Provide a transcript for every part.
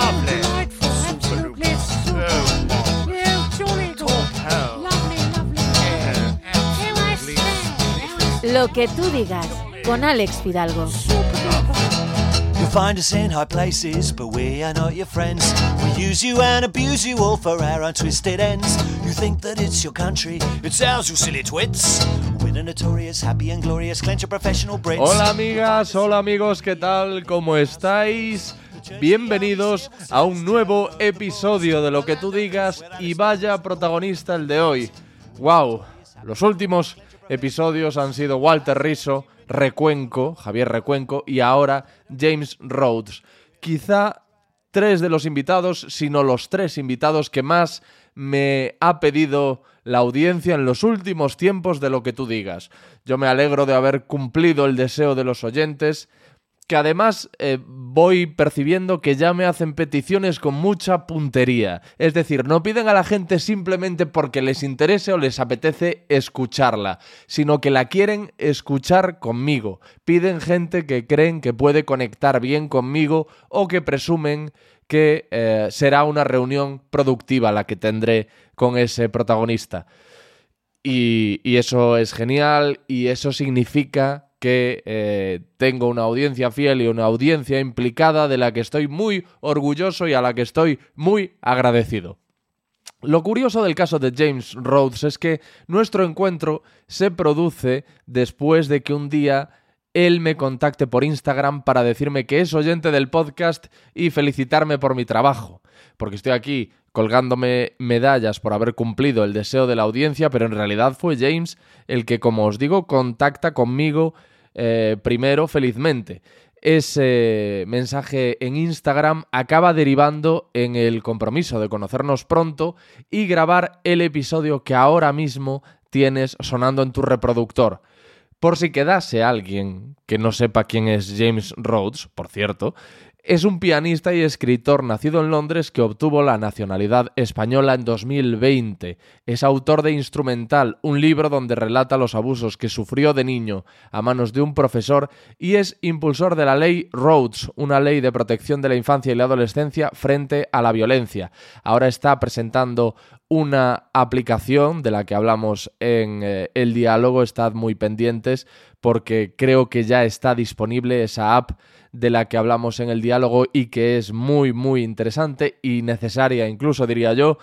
lovely. Delightful, absolutely Lo que tú digas con Alex Fidalgo. You'll find us in high places, but we are not your friends. We use you and abuse you all for our untwisted ends. You think that it's your country, it's ours, you silly twits. We're the notorious, happy and glorious, clench your professional Brits. Hola amigas, hola amigos, ¿qué tal? ¿Cómo estáis? Bienvenidos a un nuevo episodio de Lo que tú digas y vaya protagonista el de hoy. ¡Wow! Los últimos episodios han sido Walter Riso, Recuenco, Javier Recuenco y ahora James Rhodes. Quizá tres de los invitados, sino los tres invitados que más me ha pedido la audiencia en los últimos tiempos de lo que tú digas. Yo me alegro de haber cumplido el deseo de los oyentes, que además eh, voy percibiendo que ya me hacen peticiones con mucha puntería. Es decir, no piden a la gente simplemente porque les interese o les apetece escucharla, sino que la quieren escuchar conmigo. Piden gente que creen que puede conectar bien conmigo o que presumen que eh, será una reunión productiva la que tendré con ese protagonista. Y, y eso es genial y eso significa que eh, tengo una audiencia fiel y una audiencia implicada de la que estoy muy orgulloso y a la que estoy muy agradecido. Lo curioso del caso de James Rhodes es que nuestro encuentro se produce después de que un día él me contacte por Instagram para decirme que es oyente del podcast y felicitarme por mi trabajo. Porque estoy aquí colgándome medallas por haber cumplido el deseo de la audiencia, pero en realidad fue James el que, como os digo, contacta conmigo eh, primero felizmente. Ese mensaje en Instagram acaba derivando en el compromiso de conocernos pronto y grabar el episodio que ahora mismo tienes sonando en tu reproductor. Por si quedase alguien que no sepa quién es James Rhodes, por cierto, es un pianista y escritor nacido en Londres que obtuvo la nacionalidad española en 2020. Es autor de Instrumental, un libro donde relata los abusos que sufrió de niño a manos de un profesor y es impulsor de la ley Rhodes, una ley de protección de la infancia y la adolescencia frente a la violencia. Ahora está presentando una aplicación de la que hablamos en eh, el diálogo, estad muy pendientes porque creo que ya está disponible esa app de la que hablamos en el diálogo y que es muy muy interesante y necesaria incluso diría yo.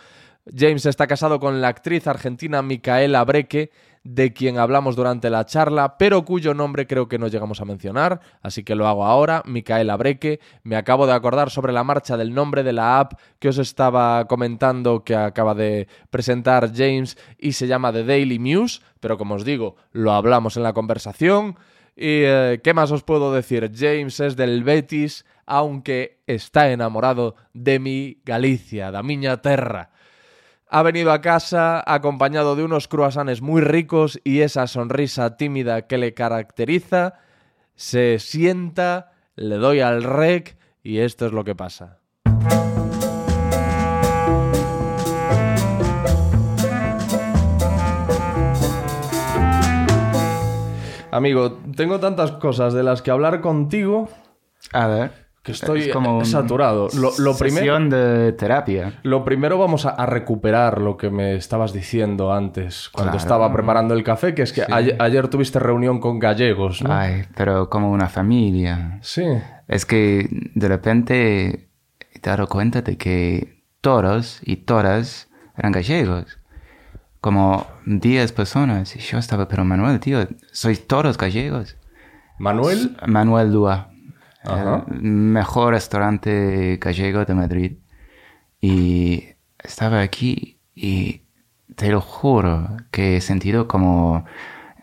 James está casado con la actriz argentina Micaela Breque, de quien hablamos durante la charla, pero cuyo nombre creo que no llegamos a mencionar, así que lo hago ahora, Micaela Breque. Me acabo de acordar sobre la marcha del nombre de la app que os estaba comentando que acaba de presentar James y se llama The Daily News, pero como os digo, lo hablamos en la conversación. ¿Y eh, qué más os puedo decir? James es del Betis, aunque está enamorado de mi Galicia, da miña terra. Ha venido a casa acompañado de unos croissants muy ricos y esa sonrisa tímida que le caracteriza. Se sienta, le doy al rec y esto es lo que pasa. Amigo, tengo tantas cosas de las que hablar contigo A ver. Que estoy es como saturado. Lo, lo primero, Sesión de terapia. lo primero vamos a, a recuperar lo que me estabas diciendo antes, cuando Claro. estaba preparando el café, que es que ayer, ayer tuviste reunión con gallegos, ¿no? Ay, pero como una familia. Sí. Es que de repente te dado cuenta de que todos y todas eran gallegos. Como 10 personas. Y yo estaba, pero Manuel, tío, sois todos gallegos. Manuel, Manuel Dua. Ajá. el mejor restaurante gallego de Madrid. Y estaba aquí y te lo juro que he sentido como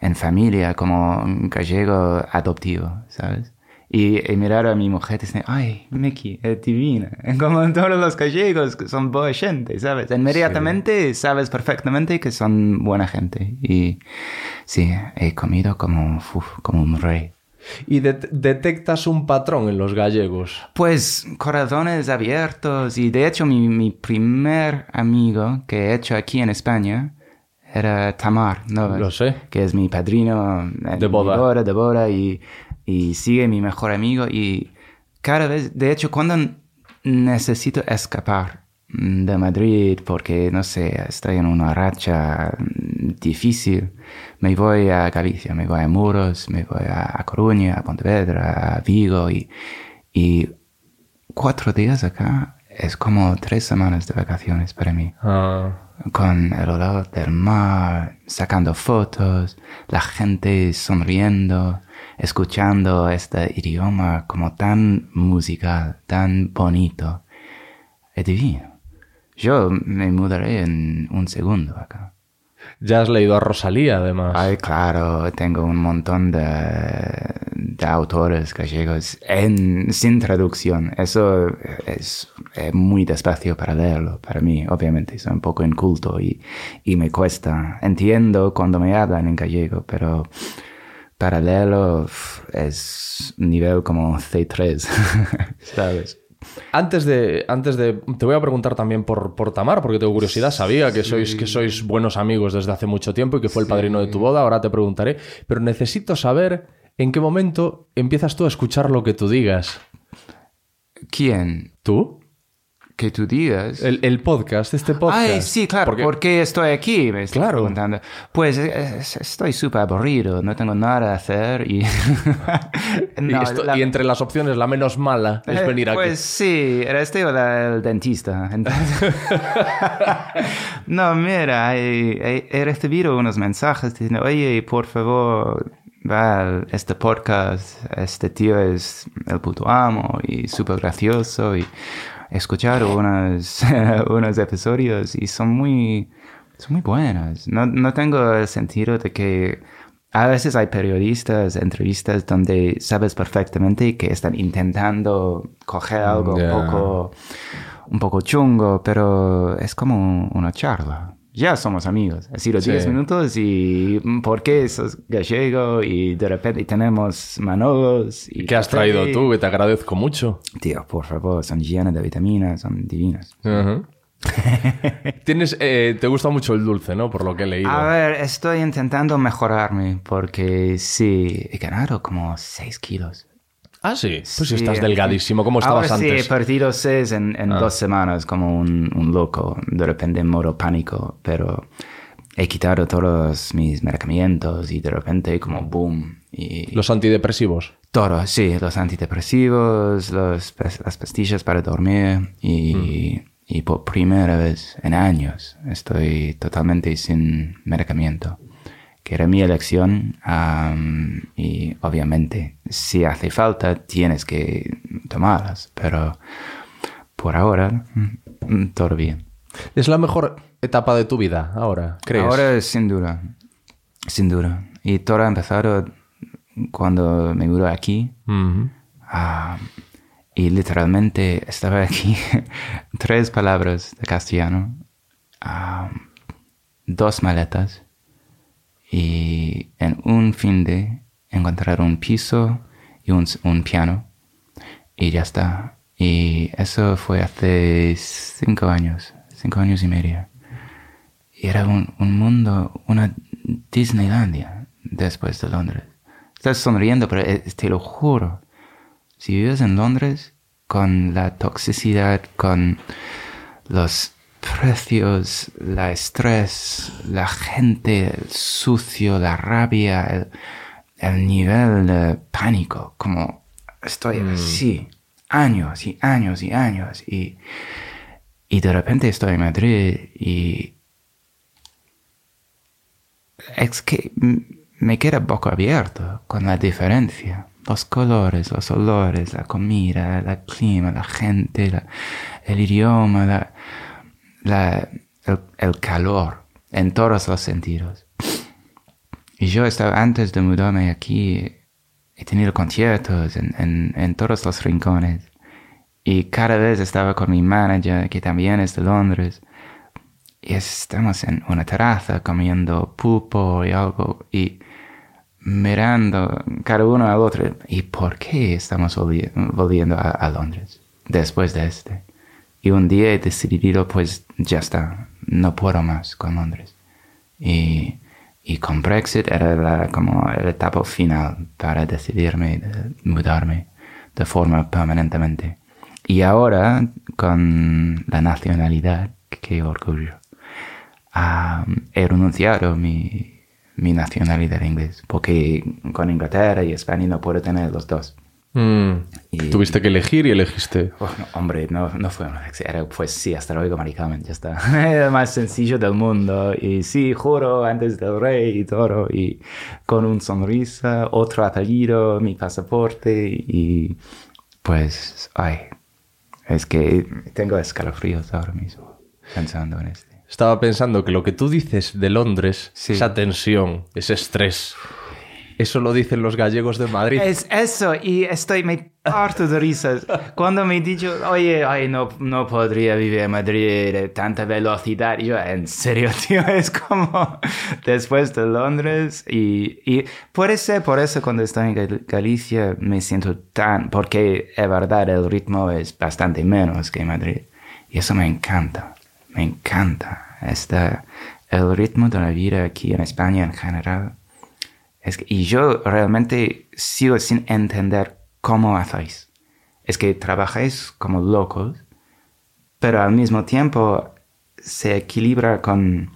en familia, como un gallego adoptivo, ¿sabes? Y, y mirar a mi mujer y decir, ay, Mickey, es divina. Como en todos los gallegos que son buena gente, ¿sabes? Inmediatamente sabes perfectamente que son buena gente. Y sí, he comido como, uf, como un rey. Y det- detectas un patrón en los gallegos. Pues corazones abiertos y de hecho mi, mi primer amigo que he hecho aquí en España era Tamar, ¿no? Lo sé. Que es mi padrino en De boda. de boda y, y sigue mi mejor amigo y cada vez, de hecho cuando necesito escapar de Madrid porque, no sé, estoy en una racha mm, difícil. Me voy a Galicia, me voy a Muros, me voy a Coruña, a Pontevedra, a Vigo y, y cuatro días acá es como tres semanas de vacaciones para mí. Ah, Con el olor del mar, sacando fotos, la gente sonriendo, escuchando este idioma como tan musical, tan bonito. Es divino. Yo me mudaré en un segundo acá. Ya has leído a Rosalía, además. Ay, claro, tengo un montón de, de autores gallegos en, sin traducción. Eso es, es muy despacio para leerlo, para mí, obviamente. Soy un poco inculto y, y me cuesta. Entiendo cuando me hablan en gallego, pero para leerlo es nivel como C3, ¿sabes? Antes de, antes de. Te voy a preguntar también por, por Tamar, porque tengo curiosidad. Sabía que sois, que sois buenos amigos desde hace mucho tiempo y que fue el padrino de tu boda. Ahora te preguntaré. Pero necesito saber en qué momento empiezas tú a escuchar lo que tú digas. ¿Quién? ¿Tú? Que tú digas. El, el podcast, este podcast. Ay, sí, claro. Porque- ¿Por qué estoy aquí? Me Claro. preguntando. Pues eh, es- estoy súper aburrido, no tengo nada que hacer y... y, No, esto- la- y entre las opciones, la menos mala es Eh, venir aquí. Pues sí, era este o la- el dentista. entonces- no, mira, he, he- he recibido unos mensajes diciendo, oye, por favor, va este podcast, este tío es el puto amo y súper gracioso y he escuchado unos, unos episodios y son muy, son muy buenas. No, no tengo el sentido de que a veces hay periodistas, entrevistas donde sabes perfectamente que están intentando coger algo un poco, un poco chungo, pero es como una charla. Ya somos amigos. Ha sido Sí. 10 minutos y mm, ¿por qué sos gallego? Y de repente tenemos manolos. Y ¿Qué has traído tú? Que te agradezco mucho. Tío, por favor, son llenas de vitaminas, son divinas. Tienes, eh, te gusta mucho el dulce, ¿no? Por lo que he leído. A ver, estoy intentando mejorarme porque sí, he ganado como 6 kilos. Ah, sí. Pues Sí, estás delgadísimo, como estabas Ahora antes. sí, he perdido 6 en, en dos semanas como un, un loco, de repente en modo pánico, pero he quitado todos mis medicamentos y de repente como boom. Y Los antidepresivos. todo, sí, los antidepresivos, los, las pastillas para dormir y, Mm. y por primera vez en años estoy totalmente sin medicamento, que era mi elección y obviamente si hace falta tienes que tomarlas, pero por ahora mm, todo bien. ¿Es la mejor etapa de tu vida ahora, crees? Ahora sin duda, sin duda. Y todo ha empezado cuando me mudé aquí. Ah, y literalmente estaba aquí tres palabras de castellano, ah, dos maletas y en un fin de encontrar un piso y un, un piano y ya está. Y eso fue hace cinco años, cinco años y medio. Y era un, un mundo, una Disneylandia después de Londres. Estás sonriendo, pero eh, te lo juro. Si vives en Londres con la toxicidad, con los precios, la estrés, la gente, el sucio, la rabia, el, el nivel de pánico, como estoy así, años y años y años, y, y de repente estoy en Madrid y es que me queda boca abierto con la diferencia. Los colores, los olores, la comida, el clima, la gente, la- el idioma, la, la- el, el calor, en todos los sentidos. Y yo estaba, antes de mudarme aquí, he tenido conciertos en, en, en todos los rincones. Y cada vez estaba con mi manager, que también es de Londres. Y estamos en una terraza comiendo pulpo y algo. Y mirando cada uno al otro. ¿Y por qué estamos volvi- volviendo a, a Londres después de este? Y un día he decidido, pues ya está, no puedo más con Londres. Y, y con Brexit era la, como la etapa final para decidirme de mudarme de forma permanentemente. y ahora, con la nacionalidad, qué orgullo, ah, he renunciado mi, mi nacionalidad inglés, porque con Inglaterra y España no puedo tener los dos. Mm. Y- Tuviste que elegir y elegiste. Bueno, hombre, no, no fue una elección, pues sí, hasta luego, maricamen, ya está. El más sencillo del mundo. Y sí, juro, antes del rey y todo. Y con un sonrisa, otro apellido, mi pasaporte. Y pues, ay, es que tengo escalofríos ahora mismo pensando en este. Estaba pensando que lo que tú dices de Londres, Sí. esa tensión, ese estrés, eso lo dicen los gallegos de Madrid. Es eso, y estoy, me parto de risas. Cuando me he dicho, oye, ay, no, no podría vivir en Madrid de tanta velocidad. Yo, en serio, tío, es como después de Londres. Y, y puede ser por eso cuando estoy en Gal- Galicia me siento tan, porque es verdad, el ritmo es bastante menos que en Madrid. Y eso me encanta, me encanta. Esta, el ritmo de la vida aquí en España en general. Es que- y yo realmente sigo sin entender cómo hacéis. Es que trabajáis como locos, pero al mismo tiempo se equilibra con,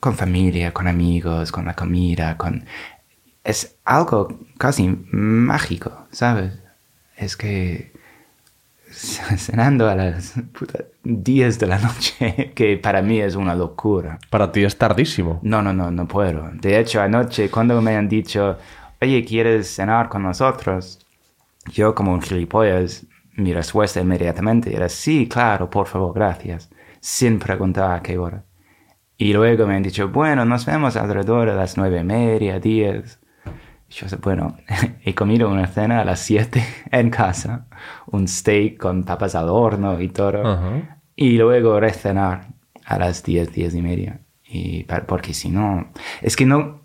con familia, con amigos, con la comida, con... Es algo casi mágico, ¿sabes? Es que cenando a las puta 10 de la noche, que para mí es una locura. Para ti es tardísimo. No, no, no, no puedo. De hecho, anoche cuando me han dicho, oye, ¿quieres cenar con nosotros? Yo como un gilipollas, mi respuesta inmediatamente era, sí, claro, por favor, gracias, sin preguntar a qué hora. Y luego me han dicho, bueno, nos vemos alrededor de las nueve y media, diez. Yo sé, bueno, he comido una cena a las siete en casa, un steak con papas al horno y todo. Ajá. Y luego recenar a las 10, 10 y media. Y porque si no, es que no,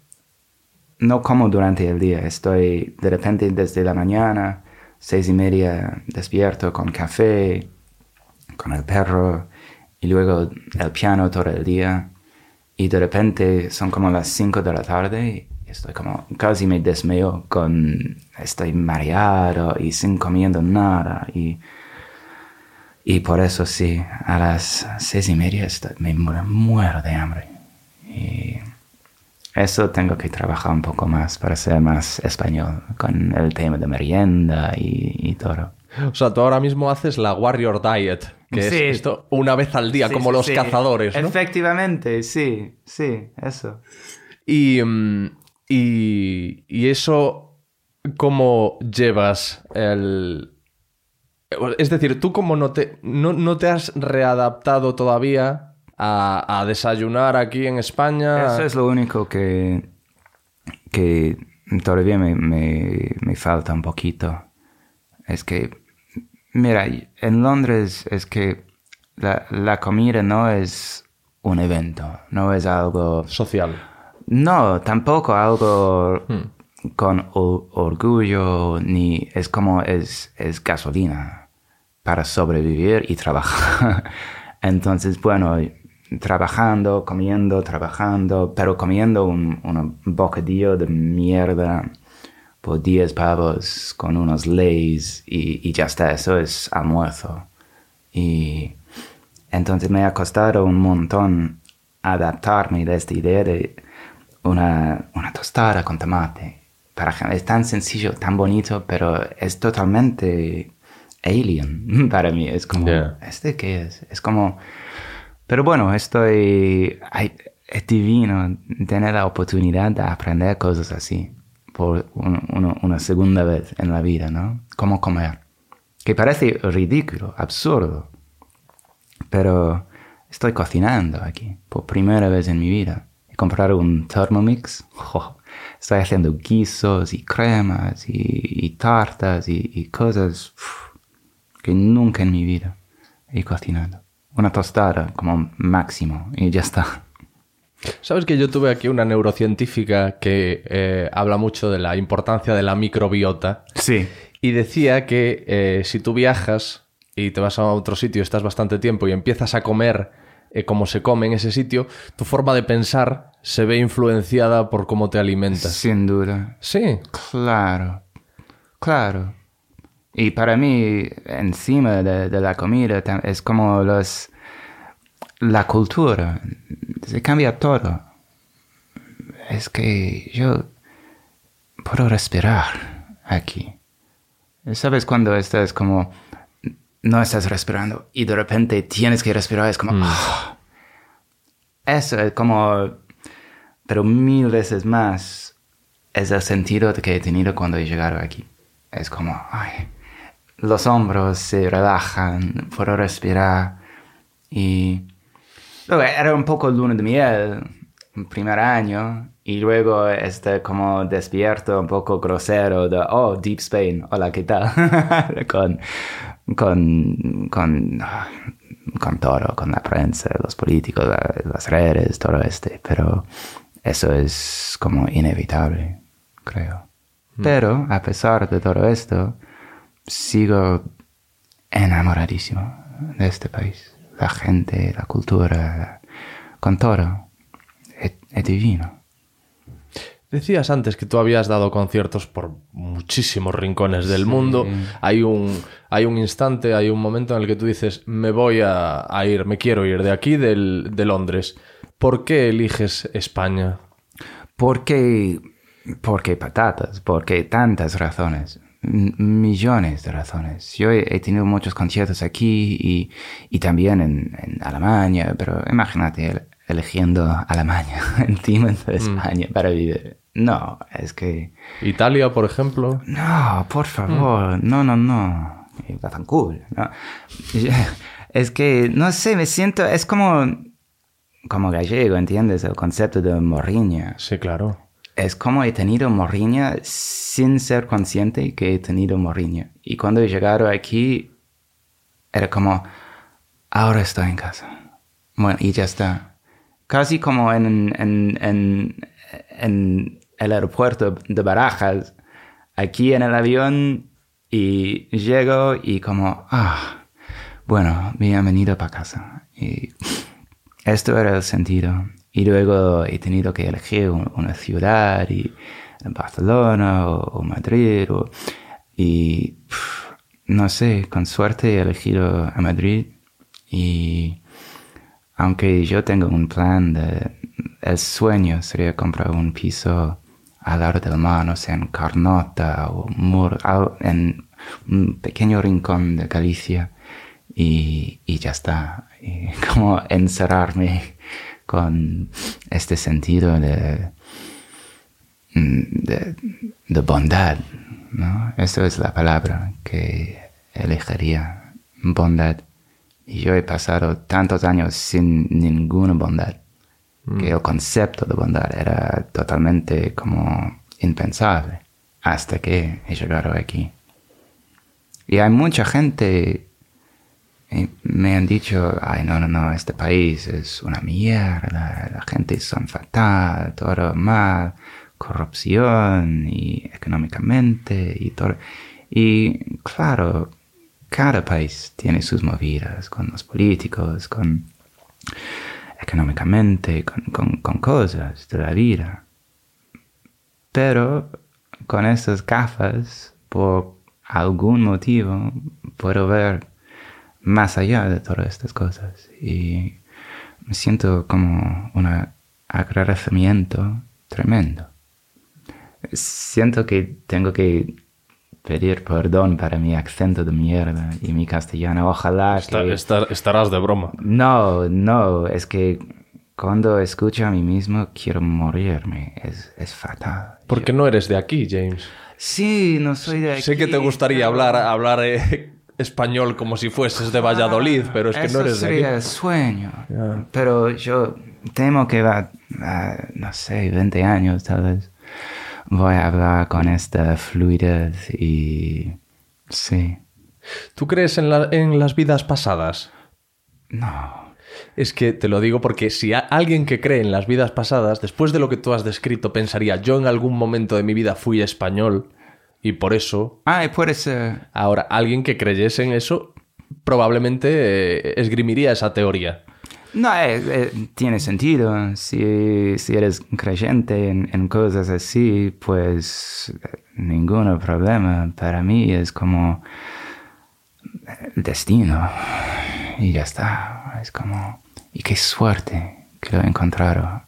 no como durante el día. Estoy de repente desde la mañana, seis y media, despierto con café, con el perro, y luego el piano todo el día. Y de repente son como las 5 de la tarde estoy como, casi me desmayo con, estoy mareado y sin comiendo nada. Y y por eso sí, a las seis y media estoy- me mu- muero de hambre. Y eso tengo que trabajar un poco más para ser más español con el tema de merienda y, y todo. O sea, tú ahora mismo haces la Warrior Diet, que Sí. es esto una vez al día, Sí, como sí, los cazadores, ¿no? Efectivamente, sí, sí, eso. Y, mm, y, y eso, ¿cómo llevas el... Es decir, tú como no te, no, no te has readaptado todavía a, a desayunar aquí en España. Eso es lo único que, que todavía me, me, me falta un poquito. Es que, mira, en Londres es que la, la comida no es un evento, no es algo... social. No, tampoco algo con o- orgullo, ni es como es, es gasolina para sobrevivir y trabajar. Entonces, bueno, trabajando, comiendo, trabajando, pero comiendo un, un bocadillo de mierda por 10 pavos con unos leys y, y ya está, eso es almuerzo. Y entonces me ha costado un montón adaptarme de esta idea de una, una tostada con tomate. Para, es tan sencillo, tan bonito, pero es totalmente alien para mí. Es como. ¿este qué es? Es como... Pero bueno, estoy... ay, es divino tener la oportunidad de aprender cosas así por un- uno- una segunda vez en la vida, ¿no? Cómo comer. Que parece ridículo, absurdo. Pero estoy cocinando aquí por primera vez en mi vida. He comprado un Thermomix. Jo, estoy haciendo guisos y cremas y, y tartas y, y cosas uf, que nunca en mi vida he cocinado. Una tostada como máximo y ya está. Sabes que yo tuve aquí una neurocientífica que eh, habla mucho de la importancia de la microbiota Sí. y decía que eh, si tú viajas y te vas a otro sitio, estás bastante tiempo y empiezas a comer eh, como se come en ese sitio, tu forma de pensar se ve influenciada por cómo te alimentas. Sin duda. Sí. Claro. Claro. Y para mí, encima de, de la comida, es como los, la cultura. Se cambia todo. Es que yo puedo respirar aquí. ¿Sabes cuando estás como... No estás respirando y de repente tienes que respirar? Es como... ah. Eso es como... Pero mil veces más es el sentido que he tenido cuando he llegado aquí. Es como... Ay, los hombros se relajan, puedo respirar y... Luego era un poco luna de miel, el primer año, y luego este como despierto un poco grosero de, oh, Deep Spain, hola, ¿qué tal? con, con, con, con todo, con la prensa, los políticos, la- las redes, todo este, pero eso es como inevitable, creo. Pero a pesar de todo esto, sigo enamoradísimo de este país. La gente, la cultura, con todo. Es, es divino. Decías antes que tú habías dado conciertos por muchísimos rincones del mundo. Hay un, hay un instante, hay un momento en el que tú dices, me voy a, a ir, me quiero ir de aquí, del, de Londres. ¿Por qué eliges España? Porque, porque patatas, porque tantas razones, millones de razones. Yo he, he tenido muchos conciertos aquí y, y también en, en Alemania, pero imagínate el- eligiendo Alemania encima de España para vivir. No, es que... Italia, por ejemplo. No, por favor, no, no, no. Está tan cool. ¿no? Es que, no sé, me siento, es como, como gallego, ¿entiendes? El concepto de morriña. Sí, claro. Es como he tenido morriña sin ser consciente que he tenido morriña. Y cuando he llegado aquí, era como, ahora estoy en casa. Bueno, y ya está. Casi como en, en, en, en el aeropuerto de Barajas, aquí en el avión, y llego y como, ah, bueno, bienvenido para casa. Y esto era el sentido. Y luego he tenido que elegir un- una ciudad, y Barcelona o, o Madrid, o- y pf, no sé, con suerte he elegido a Madrid. Y aunque yo tengo un plan de, el sueño sería comprar un piso al lado del mar, no sé, en Carnota o Mur, en un pequeño rincón de Galicia y, ya está. Y como encerrarme con este sentido de, mm, de, de bondad, ¿no? Esa es la palabra que elegiría, bondad. Y yo he pasado tantos años sin ninguna bondad, que el concepto de bondad era totalmente como impensable, hasta que he llegado aquí. Y hay mucha gente y me han dicho, ay, no, no, no, este país es una mierda, la gente son fatal, todo mal, corrupción y económicamente y todo. Y claro, cada país tiene sus movidas con los políticos, con económicamente, con, cosas de la vida. Pero con estas gafas, por algún motivo, puedo ver más allá de todas estas cosas. Y me siento como un agradecimiento tremendo. Siento que tengo que pedir perdón para mi acento de mierda y mi castellano. Ojalá Está- que... estar- estarás de broma. No, no, es que cuando escucho a mí mismo quiero morirme. Es, es fatal. Porque no eres de aquí, James. Sí, no soy de aquí. Sé que te gustaría pero- hablar, hablar eh, español como si fueses de Valladolid, pero es que Eso no eres de sería aquí. el sueño. Pero yo temo que va, a, no sé, 20 años tal vez, voy a hablar con esta fluidez y... Sí. ¿Tú crees en, la- en las vidas pasadas? No. Es que te lo digo porque si alguien que cree en las vidas pasadas, después de lo que tú has descrito, pensaría, yo en algún momento de mi vida fui español y por eso, Ay, puede ser... ahora, alguien que creyese en eso probablemente eh, esgrimiría esa teoría. No, eh, eh, tiene sentido. Si, si eres creyente en, cosas así, pues eh, ningún problema. Para mí es como el destino. Y ya está. Es como... Y qué suerte que lo he encontrado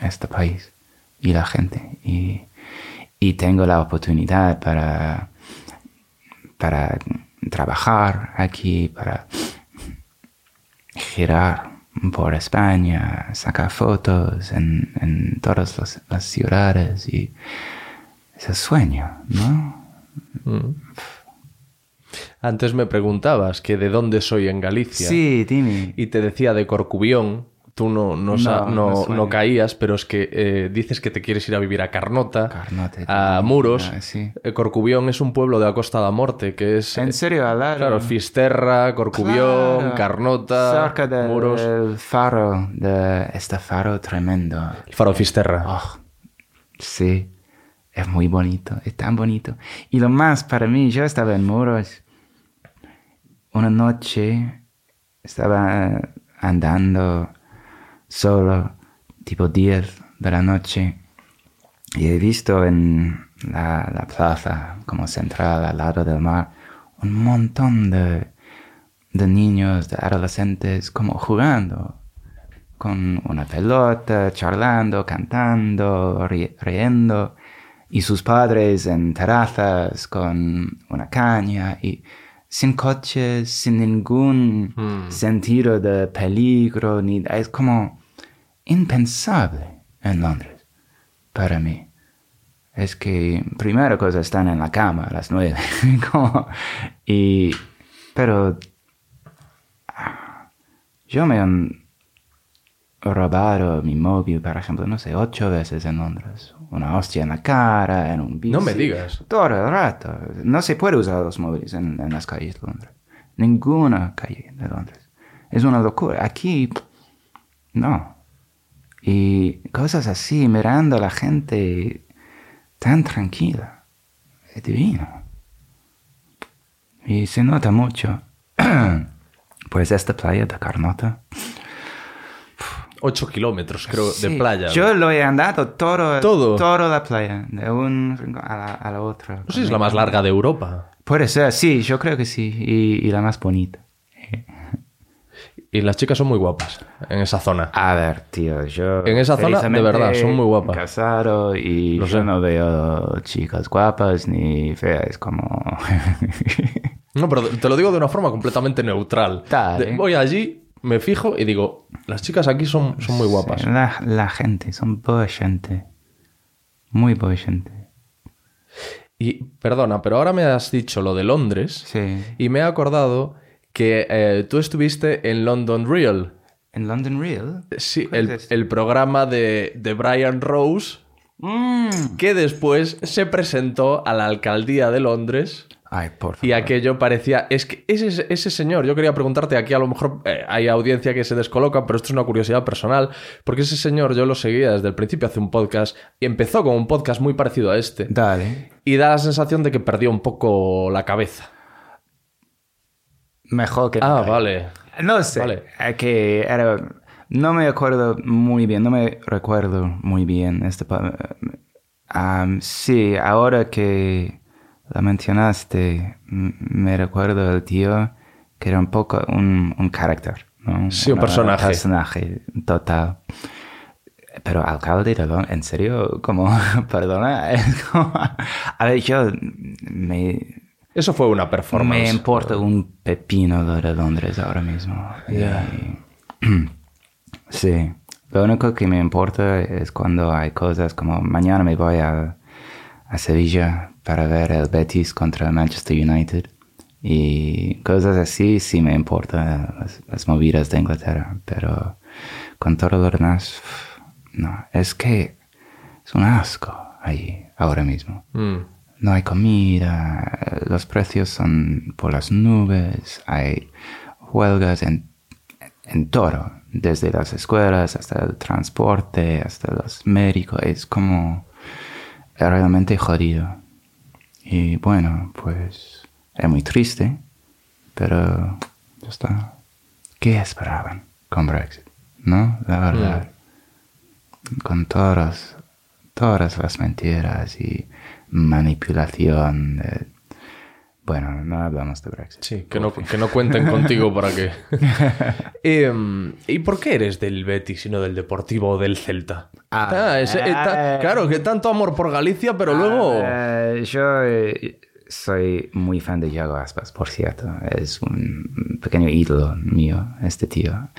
este país y la gente. Y, y tengo la oportunidad para, para trabajar aquí, para girar por España, sacar fotos en, en todas las, las ciudades y ese sueño, ¿no? Antes me preguntabas que de dónde soy en Galicia. Sí, dime. Y te decía de Corcubión. Tú no, no, No, no- caías, pero es que eh, dices que te quieres ir a vivir a Carnota, a. Muros. Sí. Eh, Corcubión es un pueblo de la Costa da Morte, que es... En eh, serio, hablar. Claro, Fisterra, Corcubión, Claro. Carnota, Cerca del Muros... del faro, de este faro tremendo. El faro Fisterra. Oh, sí, es muy bonito, es tan bonito. Y lo más para mí, yo estaba en Muros. Una noche estaba andando solo, tipo 10 de la noche, y he visto en la, la plaza como central al lado del mar un montón de, de niños, de adolescentes como jugando con una pelota, charlando, cantando, ri- riendo, y sus padres en terrazas con una caña y sin coches, sin ningún sentido de peligro, ni es como impensable en Londres para mí. Es que primera cosa están en la cama a las nueve, y pero ah, yo me han robado mi móvil, por ejemplo, no sé, ocho veces en Londres. Una hostia en la cara, en un bici. No me digas. Todo el rato. No se puede usar los móviles en, en las calles de Londres. Ninguna calle de Londres. Es una locura. Aquí, no. Y cosas así, mirando a la gente tan tranquila. Es divino. Y se nota mucho. pues esta playa de Carnota. 8 kilómetros, creo, de Sí, playa. Yo lo he andado todo, ¿Todo? toda la playa, de un rincón a la, a la otra. No sé si es la más larga de Europa. Puede ser, sí, yo creo que sí, y, y la más bonita. Y las chicas son muy guapas en esa zona. A ver, tío, yo... En esa zona, de verdad, son muy guapas. Casado y Lo yo sé. no veo chicas guapas ni feas, como... No, pero te lo digo de una forma completamente neutral. Voy allí, me fijo y digo, las chicas aquí son, son muy guapas. la, la gente, son boa gente. Muy boa gente. Y perdona, pero ahora me has dicho lo de Londres Sí. y me he acordado que eh, tú estuviste en London Real. ¿En London Real? Sí, ¿Cuál el, es el programa de, de Brian Rose, Mm. que después se presentó a la alcaldía de Londres. Ay, por favor. Y aquello parecía. Es que ese, ese señor, yo quería preguntarte, aquí a lo mejor eh, hay audiencia que se descoloca, pero esto es una curiosidad personal, porque ese señor yo lo seguía desde el principio, hace un podcast, y empezó con un podcast muy parecido a este, Dale. y da la sensación de que perdió un poco la cabeza. Mejor que... Ah, vale. No sé. Vale. Que era... No me acuerdo muy bien, no me recuerdo muy bien. Este, pa- Am, sí, ahora que la mencionaste, me recuerdo el tío que era un poco un, un carácter. ¿no? Sí, un personaje. personaje total. Pero alcalde de Londres, en serio, como, perdona, como, a ver, yo me, Eso fue una me performance. importa un pepino de Londres ahora mismo. Y- sí. Lo único que me importa es cuando hay cosas como mañana me voy a, a Sevilla para ver el Betis contra el Manchester United. Y cosas así sí me importan las, las movidas de Inglaterra. Pero con todo lo demás, no. Es que es un asco allí ahora mismo. Mm. No hay comida, los precios son por las nubes, hay huelgas en, en todo, desde las escuelas hasta el transporte, hasta los médicos, es como realmente jodido. Y bueno, pues es muy triste, pero ya está. ¿Qué esperaban con Brexit? ¿no? La verdad. Con todas, todas las mentiras y manipulación. de- Bueno, no hablamos de Brexit. Sí, que no, que no cuenten contigo para que... Em, ¿Y por qué eres del Betis y no del Deportivo o del Celta? Ah, ese- eh, ta- eh. claro, que tanto amor por Galicia, pero luego... Eh, yo eh, soy muy fan de Iago Aspas, por cierto. Es un pequeño ídolo mío, este tío.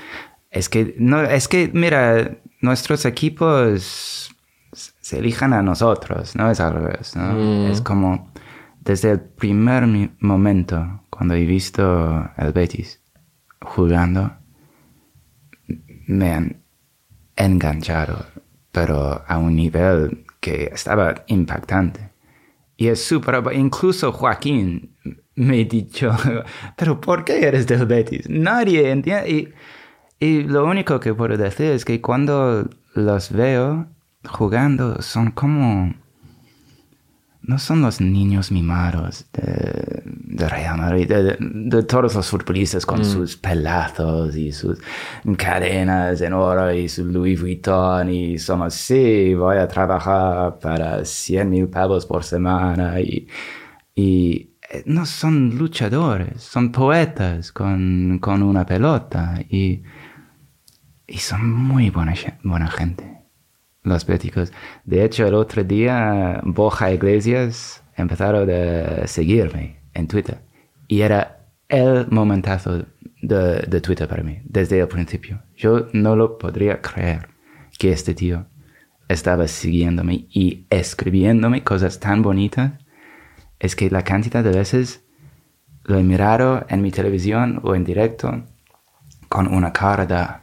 Es que, no, es que, mira, nuestros equipos se elijan a nosotros, no es al revés, ¿no? Es como, desde el primer momento, cuando he visto el Betis jugando, me han enganchado, pero a un nivel que estaba impactante. Y es súper... Incluso Joaquín me ha dicho, pero ¿por qué eres del Betis? Nadie entiende. Y, y lo único que puedo decir es que cuando los veo jugando son como... No son los niños mimados de, de Real Madrid, de, de- de todos los futbolistas con sus pelazos y sus cadenas en oro y su Louis Vuitton y somos, sí, voy a trabajar para 100 mil pavos por semana y, y eh, no son luchadores, son poetas con, con una pelota y, y son muy buena, buena gente los béticos. De hecho, el otro día Borja Iglesias empezaron a seguirme en Twitter. Y era el momentazo de, de Twitter para mí, desde el principio. Yo no lo podría creer que este tío estaba siguiéndome y escribiéndome cosas tan bonitas. Es que la cantidad de veces lo he mirado en mi televisión o en directo con una cara de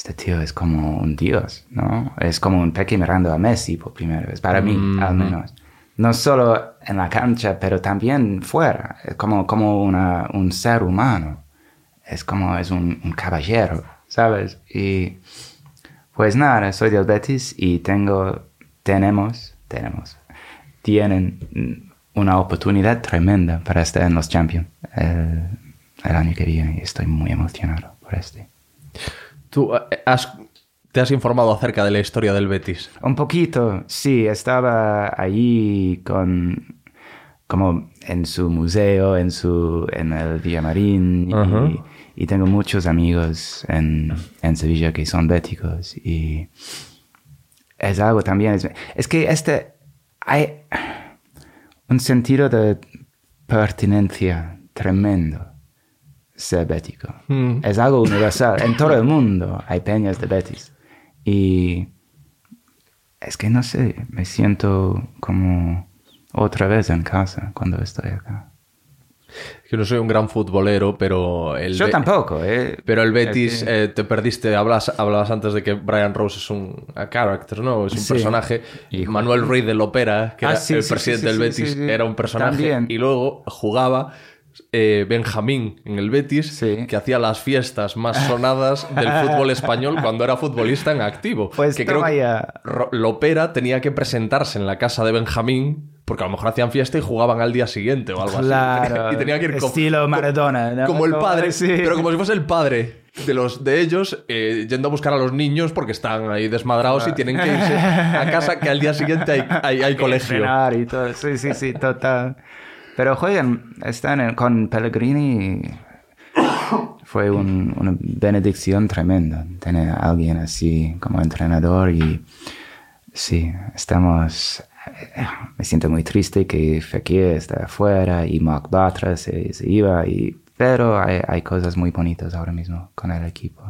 este tío es como un dios, ¿no? Es como un Peque mirando a Messi por primera vez, para mí al menos. No solo en la cancha, pero también fuera, es como, como una, un ser humano. Es como es un, un caballero, ¿sabes? Y pues nada, soy del Betis y tengo, tenemos, tenemos, tienen mm, una oportunidad tremenda para estar en los Champions el, el año que viene y estoy muy emocionado por este. ¿Tú eh, has- te has informado acerca de la historia del Betis? Un poquito, sí, estaba allí con como en su museo, en su en el Villamarín y, y tengo muchos amigos en, en Sevilla que son béticos y es algo también es, es que este hay un sentido de pertinencia tremendo ser bético. Mm. Es algo universal. En todo el mundo hay peñas de Betis. Y es que no sé, me siento como otra vez en casa cuando estoy acá. Que no soy un gran futbolero, pero el Yo Be- tampoco, ¿eh? Pero el Betis, Es que- eh, te perdiste, hablas, hablabas antes de que Brian Rose es un character, ¿no? Es un Sí. personaje. Y- Manuel Ruiz del Opera, que Ah, era sí, el sí, presidente del Betis, era un personaje. También. Y luego jugaba eh, Benjamín en el Betis, Sí. que hacía las fiestas más sonadas del fútbol español cuando era futbolista en activo. Pues que creo toma que Lopera tenía que presentarse en la casa de Benjamín. Porque a lo mejor hacían fiesta y jugaban al día siguiente o algo Claro, así. Y tenía que ir como- estilo Maradona, ¿no? como el padre, sí. pero como si fuese el padre de los de ellos eh, yendo a buscar a los niños porque están ahí desmadrados y tienen que irse a casa que al día siguiente hay, hay, hay colegio. Y todo. Sí, sí, sí, total. Pero juegan, están en- con Pellegrini. Fue un- una benedicción tremenda tener a alguien así como entrenador y sí, estamos... eh, Me siento muy triste que Fekir está afuera y Mark Batra se, se iba, y, pero hay, hay cosas muy bonitas ahora mismo con el equipo.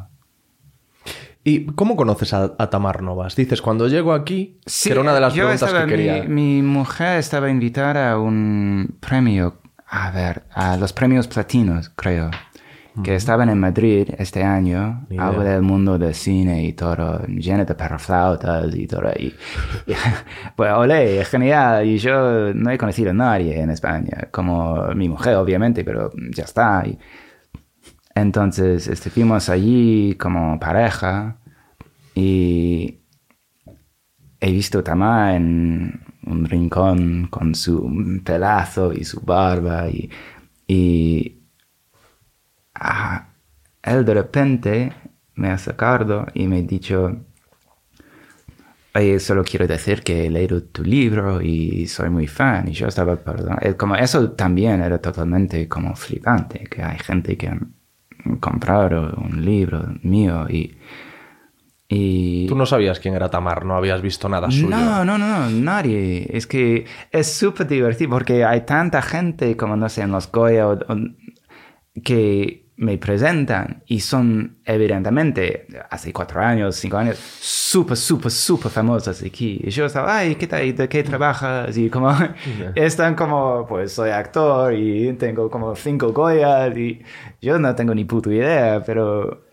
¿Y cómo conoces a, a Tamar Novas? Dices, cuando llego aquí, que era una de las preguntas estaba- que quería. Mi, mi mujer estaba invitada a un premio, a ver, a los premios platinos, creo, que estaban en Madrid este año, Ni algo idea. del mundo del cine y todo, lleno de perroflautas y todo. Y, y- pues, olé, genial. Y yo no he conocido a nadie en España, como mi mujer, obviamente, pero ya está. Y, entonces estuvimos allí como pareja y he visto a Tamá en un rincón con su pelazo y su barba y, y ah, él de repente me ha sacado y me ha dicho, Oye, solo quiero decir que he leído tu libro y soy muy fan. Y yo estaba, perdón, eh, como eso también era totalmente como flipante, que hay gente que han comprado un libro mío y... y Tú no sabías quién era Tamar, no habías visto nada suyo. no, no, no, nadie. Es que es súper divertido porque hay tanta gente, como no sé, en los Goya, o- o- que me presentan y son evidentemente, hace cuatro años, cinco años, súper, súper, súper famosos aquí. Y yo estaba, ay, ¿qué tal? ¿De qué trabajas? Y como, están como, pues soy actor y tengo como cinco Goyas y yo no tengo ni puta idea, pero...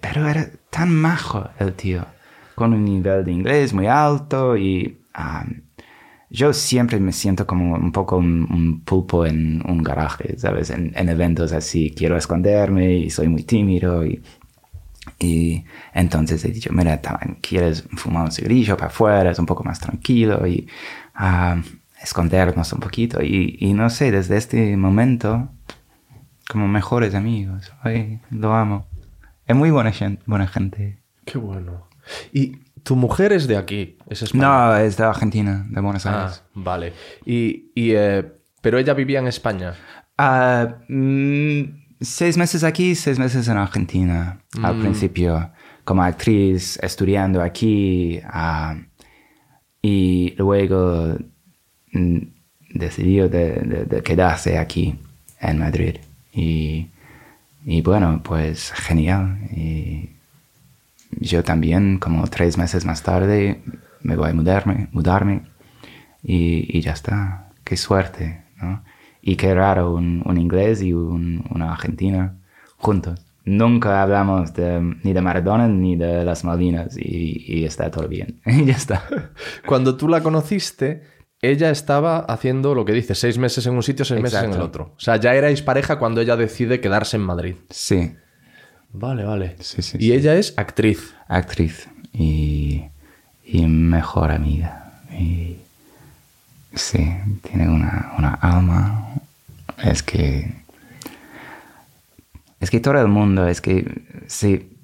pero era tan majo el tío, con un nivel de inglés muy alto y am, yo siempre me siento como un poco un, un pulpo en un garaje, ¿sabes? En, en eventos así, quiero esconderme y soy muy tímido y, y entonces he dicho, mira, Taman, ¿quieres fumar un cigarrillo para afuera? Es un poco más tranquilo y am, escondernos un poquito y, y no sé, desde este momento como mejores amigos. Ay, lo amo. Es muy buena gente. Buena gente. Qué bueno. Y tu mujer es de aquí, es española. No, es de Argentina, de Buenos Ah, Aires. vale. Y, y, eh, pero ella vivía en España. Ah, mm, seis meses aquí, seis meses en Argentina. Al principio, como actriz, estudiando aquí. ah, y luego mm, decidió de, de- de quedarse aquí, en Madrid. Y, y bueno, pues genial. Y yo también, como tres meses más tarde, me voy a mudarme, mudarme y, y ya está. Qué suerte, ¿no? Y qué raro un, un inglés y un, una argentina juntos. Nunca hablamos de- ni de Maradona ni de las Malvinas y, y está todo bien. y ya está. Cuando tú la conociste, ella estaba haciendo lo que dice, seis meses en un sitio, seis meses en el otro. O sea, ya erais pareja cuando ella decide quedarse en Madrid. Sí, Vale, vale. Sí, sí, y sí. ella es actriz. actriz y, y mejor amiga. Y sí, tiene una, una alma. Es que. Es que todo el mundo, es que sí.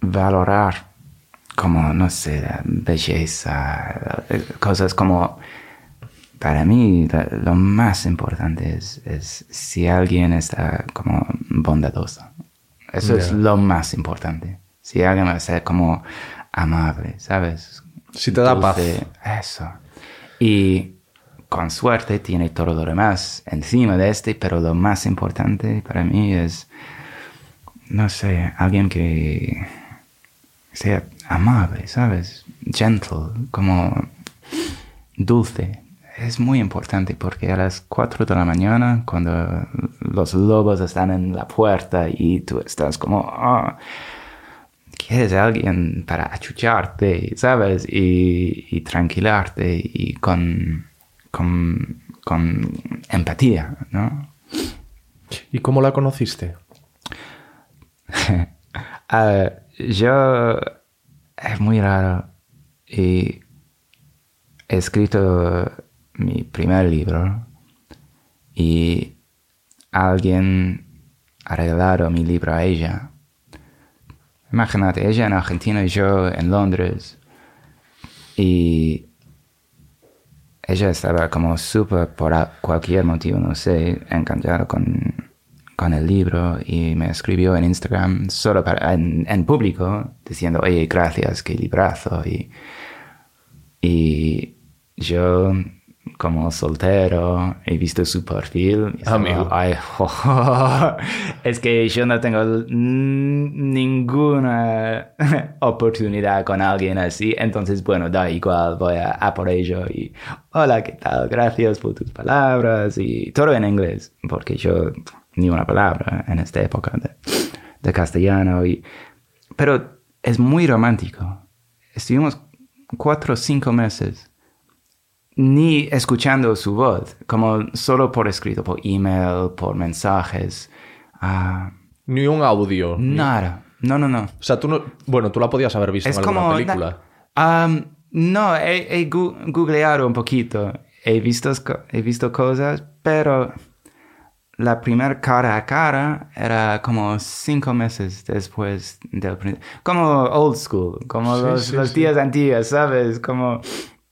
Valorar como, no sé, la belleza, cosas como. Para mí, la- lo más importante es, es si alguien está como bondadoso. Eso es lo más importante. Si alguien va a ser como amable, ¿sabes? Si te da paz. Eso. Y con suerte tiene todo lo demás encima de este, pero lo más importante para mí es, no sé, alguien que sea amable, ¿sabes? Gentle, como dulce. Es muy importante porque a las 4 de la mañana, cuando los lobos están en la puerta y tú estás como, "Ah, quieres a alguien para achucharte, ¿sabes? Y, y tranquilarte y con, con, con empatía, ¿no? ¿Y cómo la conociste? Ah, yo es muy raro y he escrito mi primer libro y alguien ha regalado mi libro a ella. Imagínate, ella en Argentina y yo en Londres y ella estaba como súper por cualquier motivo, no sé, encantada con, con el libro y me escribió en Instagram solo para, en, en público diciendo, oye, gracias, qué librazo. Y, y yo, como soltero, he visto su perfil. y estaba, Amigo. "Ay, es que yo no tengo ninguna oportunidad con alguien así. Entonces, bueno, da igual, voy a, a por ello. Y hola, ¿qué tal? Gracias por tus palabras. Y todo en inglés, porque yo ni una palabra en esta época de, de castellano. Y, pero es muy romántico. Estuvimos cuatro o cinco meses ni escuchando su voz, como solo por escrito, por email, por mensajes. ah, Ni un audio. nada. No, no, no. O sea, tú no... Bueno, tú la podías haber visto Es en alguna como... película. No, he, he gu- googleado un poquito. He visto, he visto cosas, pero la primera cara a cara era como cinco meses después del como old school, como Sí, los, sí, los sí. días antiguos, ¿sabes? Como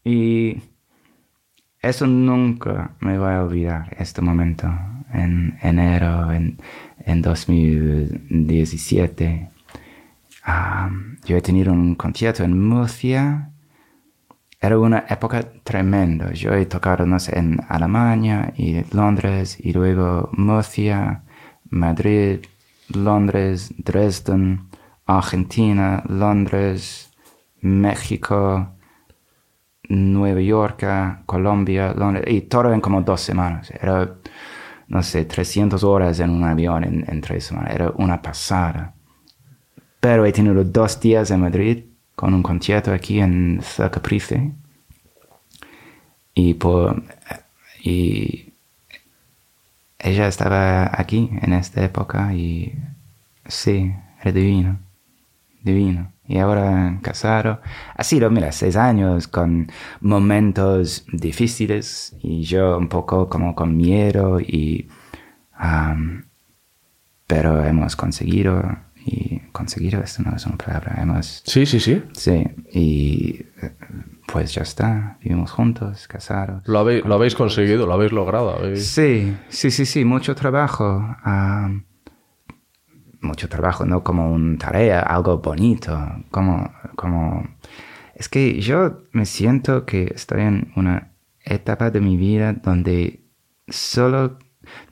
y eso nunca me voy a olvidar este momento en enero en, en 2017. Ah, yo he tenido un concierto en Murcia era una época tremenda. Yo he tocado, no sé, en Alemania y Londres y luego Murcia, Madrid, Londres, Dresden, Argentina, Londres, México, Nueva York, Colombia, Londres, y todo en como dos semanas. Era, no sé, 300 horas en un avión en, tres semanas. Era una pasada. Pero he tenido dos días en Madrid con un concierto aquí en Caprice. Y por y ella estaba aquí en esta época y sí, era divino, divino. Y ahora casado. Ha sido, mira, seis años con momentos difíciles y yo un poco como con miedo y... am, pero hemos conseguido y conseguido, esto no es una palabra, hemos... Sí, sí, sí. Sí, y pues ya está, vivimos juntos, casados. Lo habéis, lo habéis conseguido, lo habéis logrado. habéis- Sí, sí, sí, sí, mucho trabajo. ah, mucho trabajo, no como una tarea, algo bonito, como, como... Es que yo me siento que estoy en una etapa de mi vida donde solo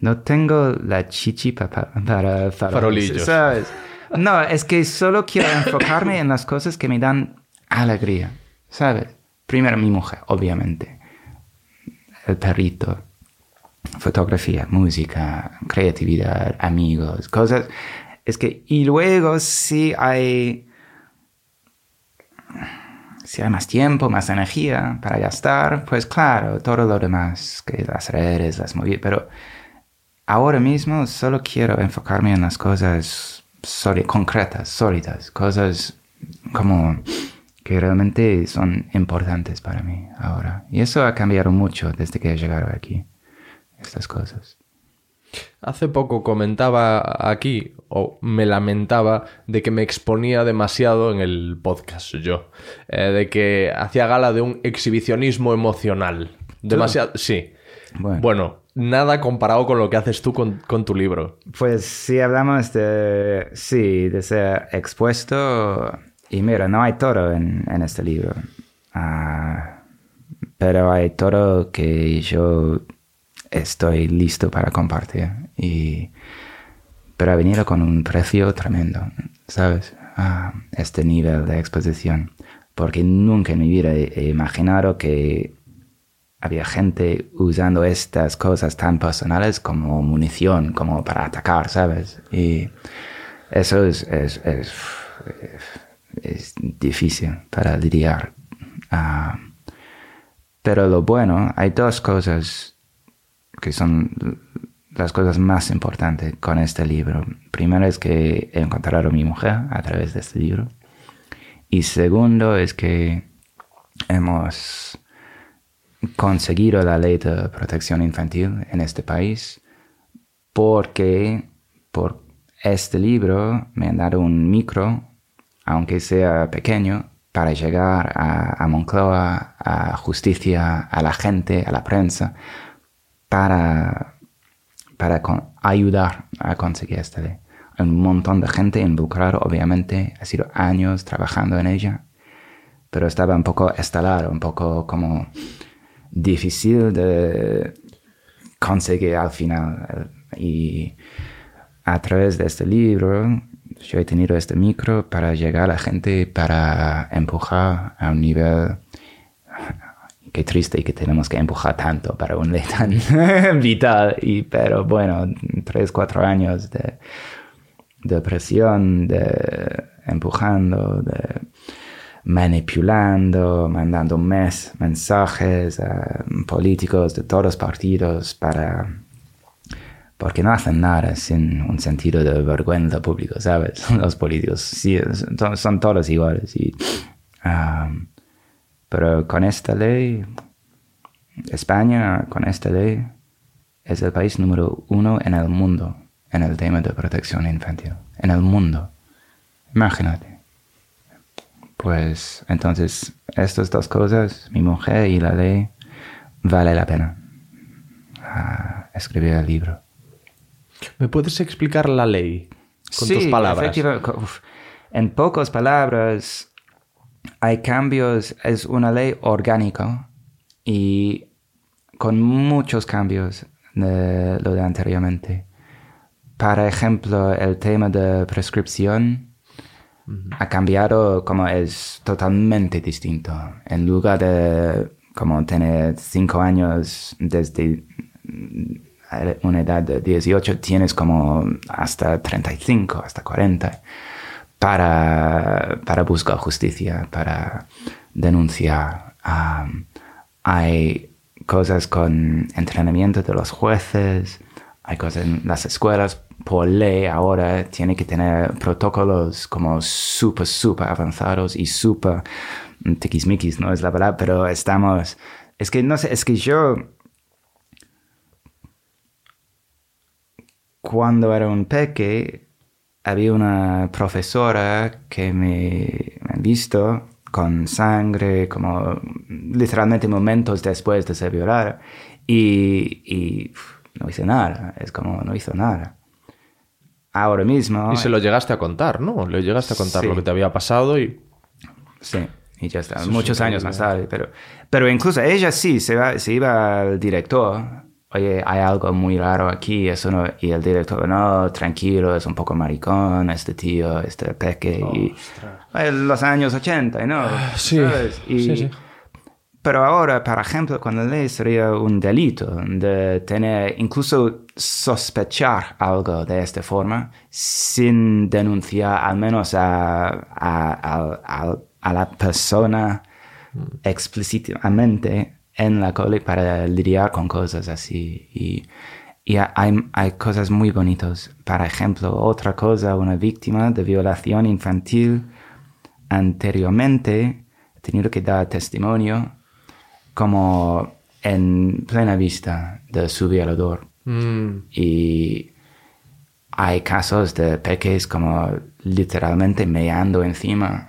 no tengo la chichi pa- pa- para, para Farolillos. ¿sabes? No, es que solo quiero enfocarme en las cosas que me dan alegría, ¿sabes? Primero mi mujer, obviamente. El perrito, fotografía, música, creatividad, amigos, cosas. Es que, y luego si hay, si hay más tiempo, más energía para gastar, pues claro, todo lo demás, que las redes, las movidas, pero ahora mismo solo quiero enfocarme en las cosas concretas, sólidas, cosas como que realmente son importantes para mí ahora. Y eso ha cambiado mucho desde que he llegado aquí, estas cosas. Hace poco comentaba aquí, o me lamentaba, de que me exponía demasiado en el podcast yo. Eh, de que hacía gala de un exhibicionismo emocional. Demasiado. Sí. Bueno. Bueno, nada comparado con lo que haces tú con, con tu libro. Pues si hablamos de, sí, de ser expuesto, y mira, no hay todo en, en este libro, Ah, pero hay todo que yo estoy listo para compartir. Y, pero ha venido con un precio tremendo, ¿sabes? Ah, este nivel de exposición. Porque nunca en mi vida he, imaginado que había gente usando estas cosas tan personales como munición, como para atacar, ¿sabes? Y eso es, es, es, es difícil para lidiar. Ah, pero lo bueno, hay dos cosas que son las cosas más importantes con este libro. Primero es que he encontrado a mi mujer a través de este libro. Y segundo es que hemos conseguido la ley de protección infantil en este país porque por este libro me han dado un micro, aunque sea pequeño, para llegar a, a Moncloa, a justicia, a la gente, a la prensa, para, para ayudar a conseguir esta ley. Hay un montón de gente involucrada, obviamente, ha sido años trabajando en ella, pero estaba un poco instalado, un poco como difícil de conseguir al final. Y a través de este libro, yo he tenido este micro para llegar a la gente, para empujar a un nivel... Qué triste que tenemos que empujar tanto para un ley tan vital. Y, pero bueno, tres, cuatro años de, de presión, de empujando, de manipulando, mandando mes, mensajes a políticos de todos los partidos para... Porque no hacen nada sin un sentido de vergüenza público, ¿sabes? Los políticos sí, son, son todos iguales. Y, ah, pero con esta ley, España, con esta ley, es el país número uno en el mundo en el tema de protección infantil. En el mundo. Imagínate. Pues entonces, estas dos cosas, mi mujer y la ley, vale la pena ah, escribir el libro. ¿Me puedes explicar la ley con Sí, tus palabras? uf. En pocas palabras, hay cambios, es una ley orgánica y con muchos cambios de lo de anteriormente. Para ejemplo, el tema de prescripción ha cambiado como es totalmente distinto. En lugar de como tener cinco años desde una edad de 18, tienes como hasta 35, hasta 40 para, para buscar justicia, para denunciar. Am, hay cosas con entrenamiento de los jueces, hay cosas en las escuelas, por ley ahora tiene que tener protocolos como súper, súper avanzados y súper mm, tiquismiquis, no es la verdad, pero estamos, es que no sé, es que yo cuando era un peque, había una profesora que me me ha visto con sangre, como literalmente momentos después de ser violada, y, y no hice nada, es como no hizo nada. Ahora mismo... Y se lo llegaste a contar, ¿no? Le llegaste a contar Sí. lo que te había pasado y... Sí, y ya está. Eso es Muchos años más tarde. Pero, pero incluso ella sí, se, va, se iba al director. Oye, hay algo muy raro aquí. Eso no, y el director, no, tranquilo, es un poco maricón este tío, este peque. y, Eh, los años 80, ¿no? sí, ¿Sabes? Y- sí, sí. Pero ahora, por ejemplo, con la ley sería un delito de tener, incluso sospechar algo de esta forma sin denunciar al menos a, a, a- a- a la persona explícitamente en la cole para lidiar con cosas así. Y, y hay, hay cosas muy bonitas. Por ejemplo, otra cosa, una víctima de violación infantil anteriormente ha tenido que dar testimonio como en plena vista de su violador. Mm, Y hay casos de peques como literalmente meando encima.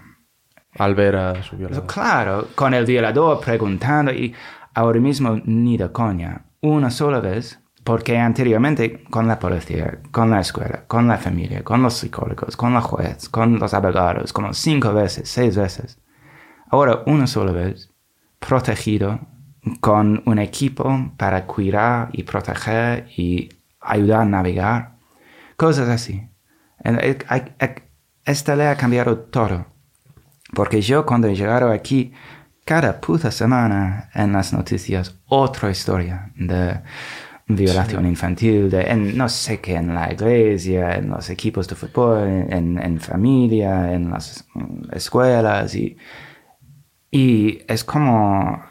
al ver a su violador. Claro, con el violador preguntando y ahora mismo ni de coña, una sola vez, porque anteriormente con la policía, con la escuela, con la familia, con los psicólogos, con la juez, con los abogados, como cinco veces, seis veces. Ahora una sola vez, protegido, con un equipo para cuidar y proteger y ayudar a navegar, cosas así. Eh, hay- Esta ley ha cambiado todo. Porque yo cuando he llegado aquí, cada puta semana en las noticias, otra historia de violación infantil, de en no sé qué, en la iglesia, en los equipos de fútbol, en, en familia, en las escuelas. Y, y es como,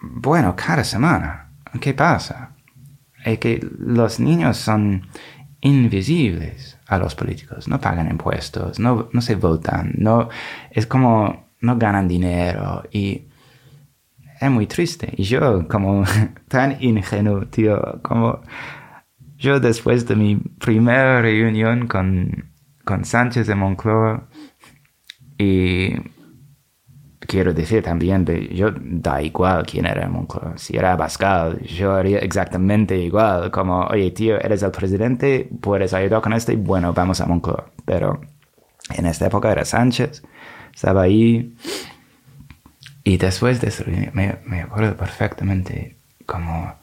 bueno, cada semana, ¿qué pasa? Es que los niños son invisibles a los políticos, no pagan impuestos, no, no se votan, no, es como no ganan dinero y es muy triste. Y yo como tan ingenuo, tío, como yo después de mi primera reunión con, con Sánchez de Moncloa y quiero decir también, de, yo da igual quién era Moncloa. Si era Pascal, yo haría exactamente igual. Como, oye, tío, eres el presidente, puedes ayudar con esto y bueno, vamos a Moncloa. Pero en esta época era Sánchez, estaba ahí. Y después de eso, me, acuerdo perfectamente como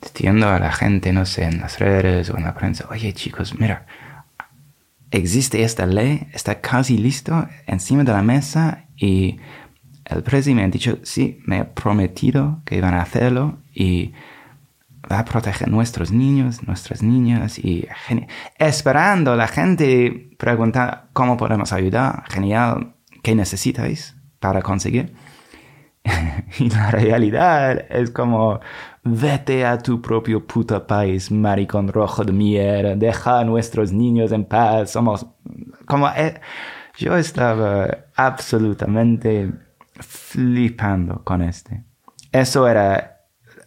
diciendo a la gente, no sé, en las redes o en la prensa, oye chicos, mira, existe esta ley, está casi listo encima de la mesa y el presidente me ha dicho, sí, me ha prometido que iban a hacerlo y va a proteger nuestros niños, nuestras niñas y esperando la gente preguntar cómo podemos ayudar, genial, ¿qué necesitáis para conseguir? y la realidad es como, vete a tu propio puto país, maricón rojo de mierda, deja a nuestros niños en paz, somos como... eh, yo estaba absolutamente flipando con este. Eso era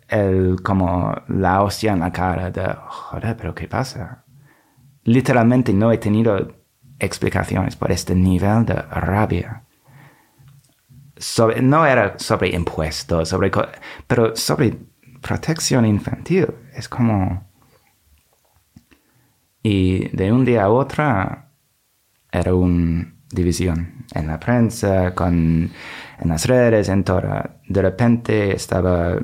el, como la hostia en la cara de, joder, pero ¿qué pasa? Literalmente no he tenido explicaciones por este nivel de rabia. Sobre- no era sobre impuestos, sobre, pero sobre protección infantil. Es como... Y de un día a otro era una división en la prensa, con, en las redes, en todo. De repente estaba,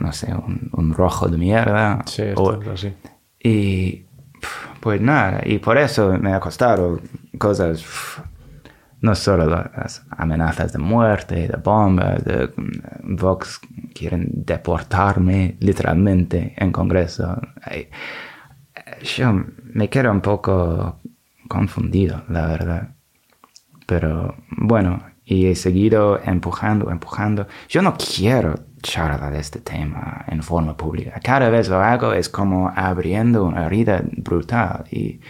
no sé, un, un rojo de mierda. Sí, o- así. y pues nada, y por eso me ha costado cosas, no solo las amenazas de muerte, de bombas, de mm, Vox quieren deportarme literalmente en Congreso. Yo me quedo un poco confundido, la verdad. Pero bueno, y he seguido empujando, empujando. Yo no quiero charlar de este tema en forma pública. Cada vez lo hago es como abriendo una herida brutal y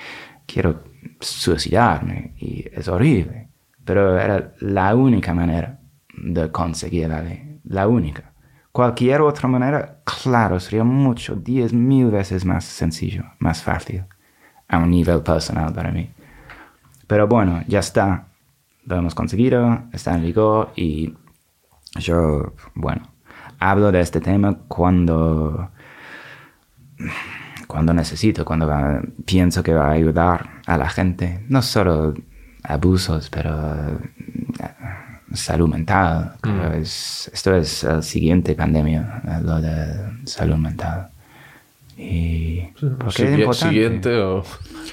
quiero suicidarme y es horrible. Pero era la única manera de conseguir la ley. La única. Cualquier otra manera, claro, sería mucho, diez mil veces más sencillo, más fácil, a un nivel personal para mí. Pero bueno, ya está. Lo hemos conseguido, está en vigor y yo, bueno, hablo de este tema cuando, cuando necesito, cuando va- pienso que va a ayudar a la gente. No solo abusos, pero eh, salud mental. Creo es- esto es la siguiente pandemia, eh, lo de salud mental. Y porque es Sigui- importante. Siguiente o,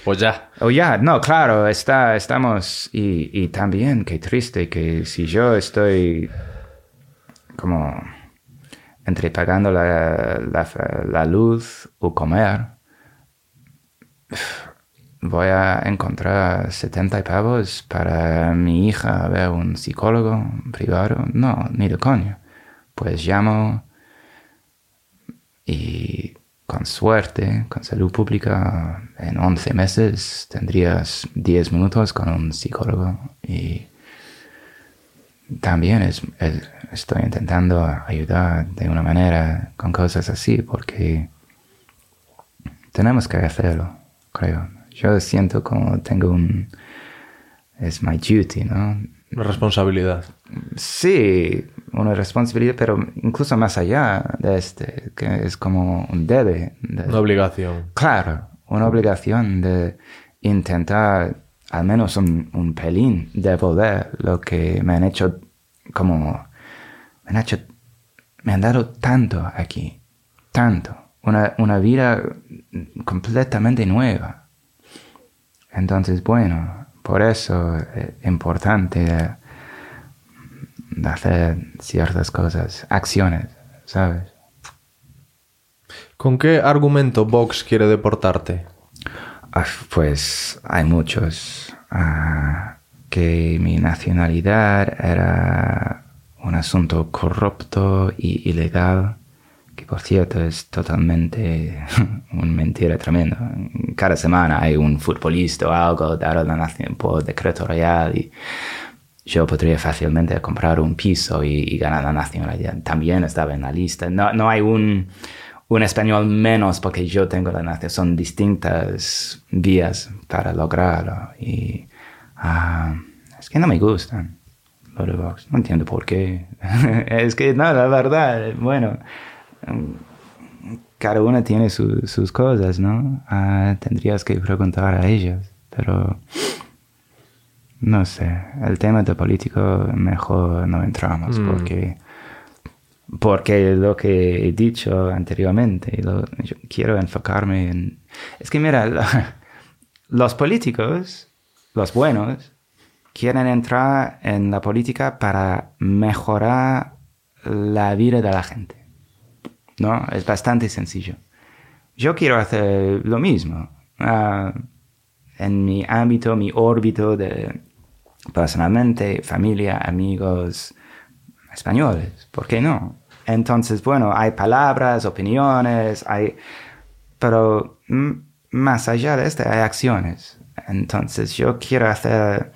o ya. Oh, ya, no, claro, está, estamos, y, y también, qué triste que si yo estoy como entre pagando la, luz o comer, voy a encontrar 70 pavos para mi hija ver un psicólogo privado. No, ni de coño. Pues llamo y con suerte, con salud pública, en 11 meses tendrías 10 minutos con un psicólogo y también es, es- estoy intentando ayudar de una manera con cosas así porque tenemos que hacerlo, creo. Yo siento como tengo un... Es my duty, ¿no? Una responsabilidad. Sí, una responsabilidad, pero incluso más allá de este, que es como un debe. de- Una obligación. Claro, una obligación de intentar al menos un, un pelín devolver lo que me han hecho como... Me han hecho... Me han dado tanto aquí, tanto. Una, una vida completamente nueva. Entonces, bueno, por eso es importante de, de hacer ciertas cosas, acciones, ¿sabes? ¿Con qué argumento Vox quiere deportarte? Ah, Pues hay muchos. Ah, que mi nacionalidad era un asunto corrupto y ilegal, que por cierto es totalmente una mentira tremenda. Cada semana hay un futbolista o algo dado la nación por decreto real y yo podría fácilmente comprar un piso y, y ganar la nacionalidad. También estaba en la lista. No, no hay un, un español menos porque yo tengo la nacionalidad. Son distintas vías para lograrlo. Y ah, es que no me gustan Vox. No entiendo por qué. es que no, la verdad, bueno, cada una tiene su- sus cosas, ¿no? Ah, tendrías que preguntar a ellas. Pero no sé, el tema de político mejor no entramos Mm. porque porque lo que he dicho anteriormente, quiero enfocarme en... Es que mira, lo- los políticos, los buenos, quieren entrar en la política para mejorar la vida de la gente. ¿No? Es bastante sencillo. Yo quiero hacer lo mismo. Ah, en mi ámbito, mi órbito de personalmente, familia, amigos españoles. ¿Por qué no? Entonces, bueno, hay palabras, opiniones, hay... Pero más allá de esto hay acciones. Entonces, yo quiero hacer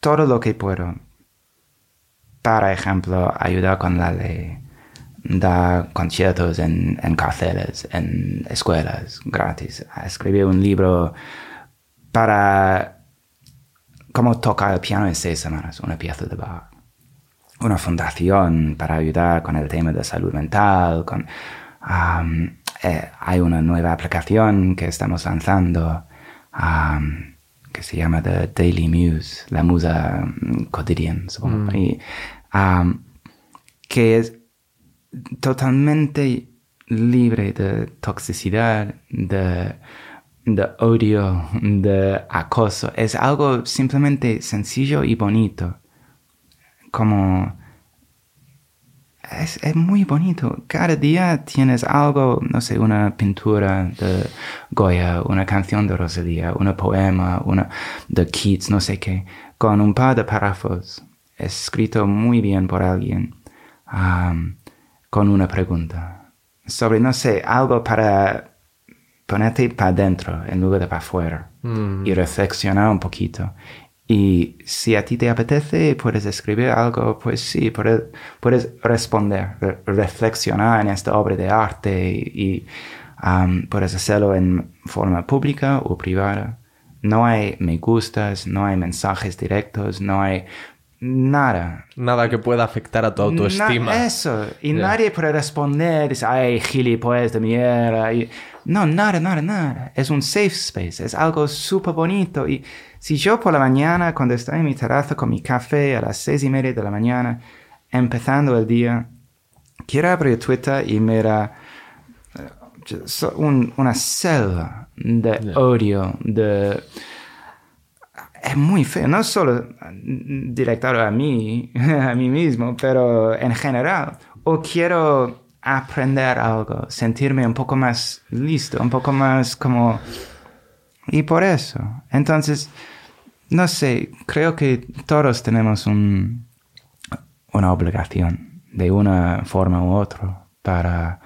todo lo que puedo. Para ejemplo, ayudar con la ley da conciertos en, en cárceles, en escuelas gratis. Escribió un libro para cómo tocar el piano en seis semanas, una pieza de Bach. Una fundación para ayudar con el tema de salud mental. Con, am, eh, hay una nueva aplicación que estamos lanzando am, que se llama The Daily Muse, la musa mm, cotidiana, supongo. Y, am, que es totalmente libre de toxicidad, de, de odio, de acoso. Es algo simplemente sencillo y bonito. Como... Es, muy bonito. Cada día tienes algo, no sé, una pintura de Goya, una canción de Rosalía, un poema, una de Keats, no sé qué, con un par de párrafos escrito muy bien por alguien, con una pregunta. Sobre, no sé, algo para ponerte para adentro en lugar de para afuera y reflexionar un poquito. Y si a ti te apetece, puedes escribir algo, pues sí, puedes, puedes responder, re- reflexionar en esta obra de arte y, am, puedes hacerlo en forma pública o privada. No hay me gustas, no hay mensajes directos, no hay nada. Nada que pueda afectar a tu autoestima. Na- eso. Y nadie puede responder, dice, ay, gilipollas de mierda. Y, no, nada, nada, nada. Es un safe space. Es algo súper bonito. Y si yo por la mañana, cuando estoy en mi terraza con mi café a las seis y media de la mañana, empezando el día, quiero abrir Twitter y mirar eh, un- una selva de odio, de es muy feo, no solo directado a mí, a mí mismo, pero en general. O quiero aprender algo, sentirme un poco más listo, un poco más como... Y por eso. Entonces, no sé, creo que todos tenemos un, una obligación de una forma u otra para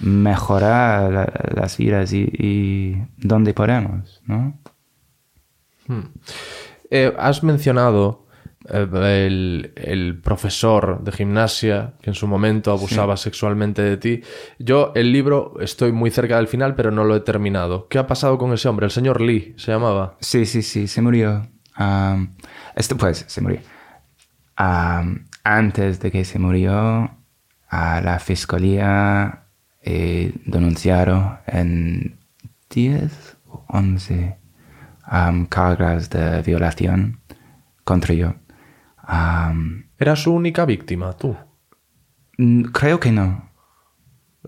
mejorar la- las vidas y, y donde podemos, ¿no? Eh, has mencionado eh, el, el profesor de gimnasia que en su momento abusaba sexualmente de ti. Yo el libro estoy muy cerca del final, pero no lo he terminado. ¿Qué ha pasado con ese hombre? El señor Lee se llamaba. Sí, sí, sí, se murió. Am, este, pues, se murió. Am, antes de que se murió, a la fiscalía eh, denunciaron en 10 o 11 am, cargas de violación contra yo. ¿Era su única víctima, tú? creo que no.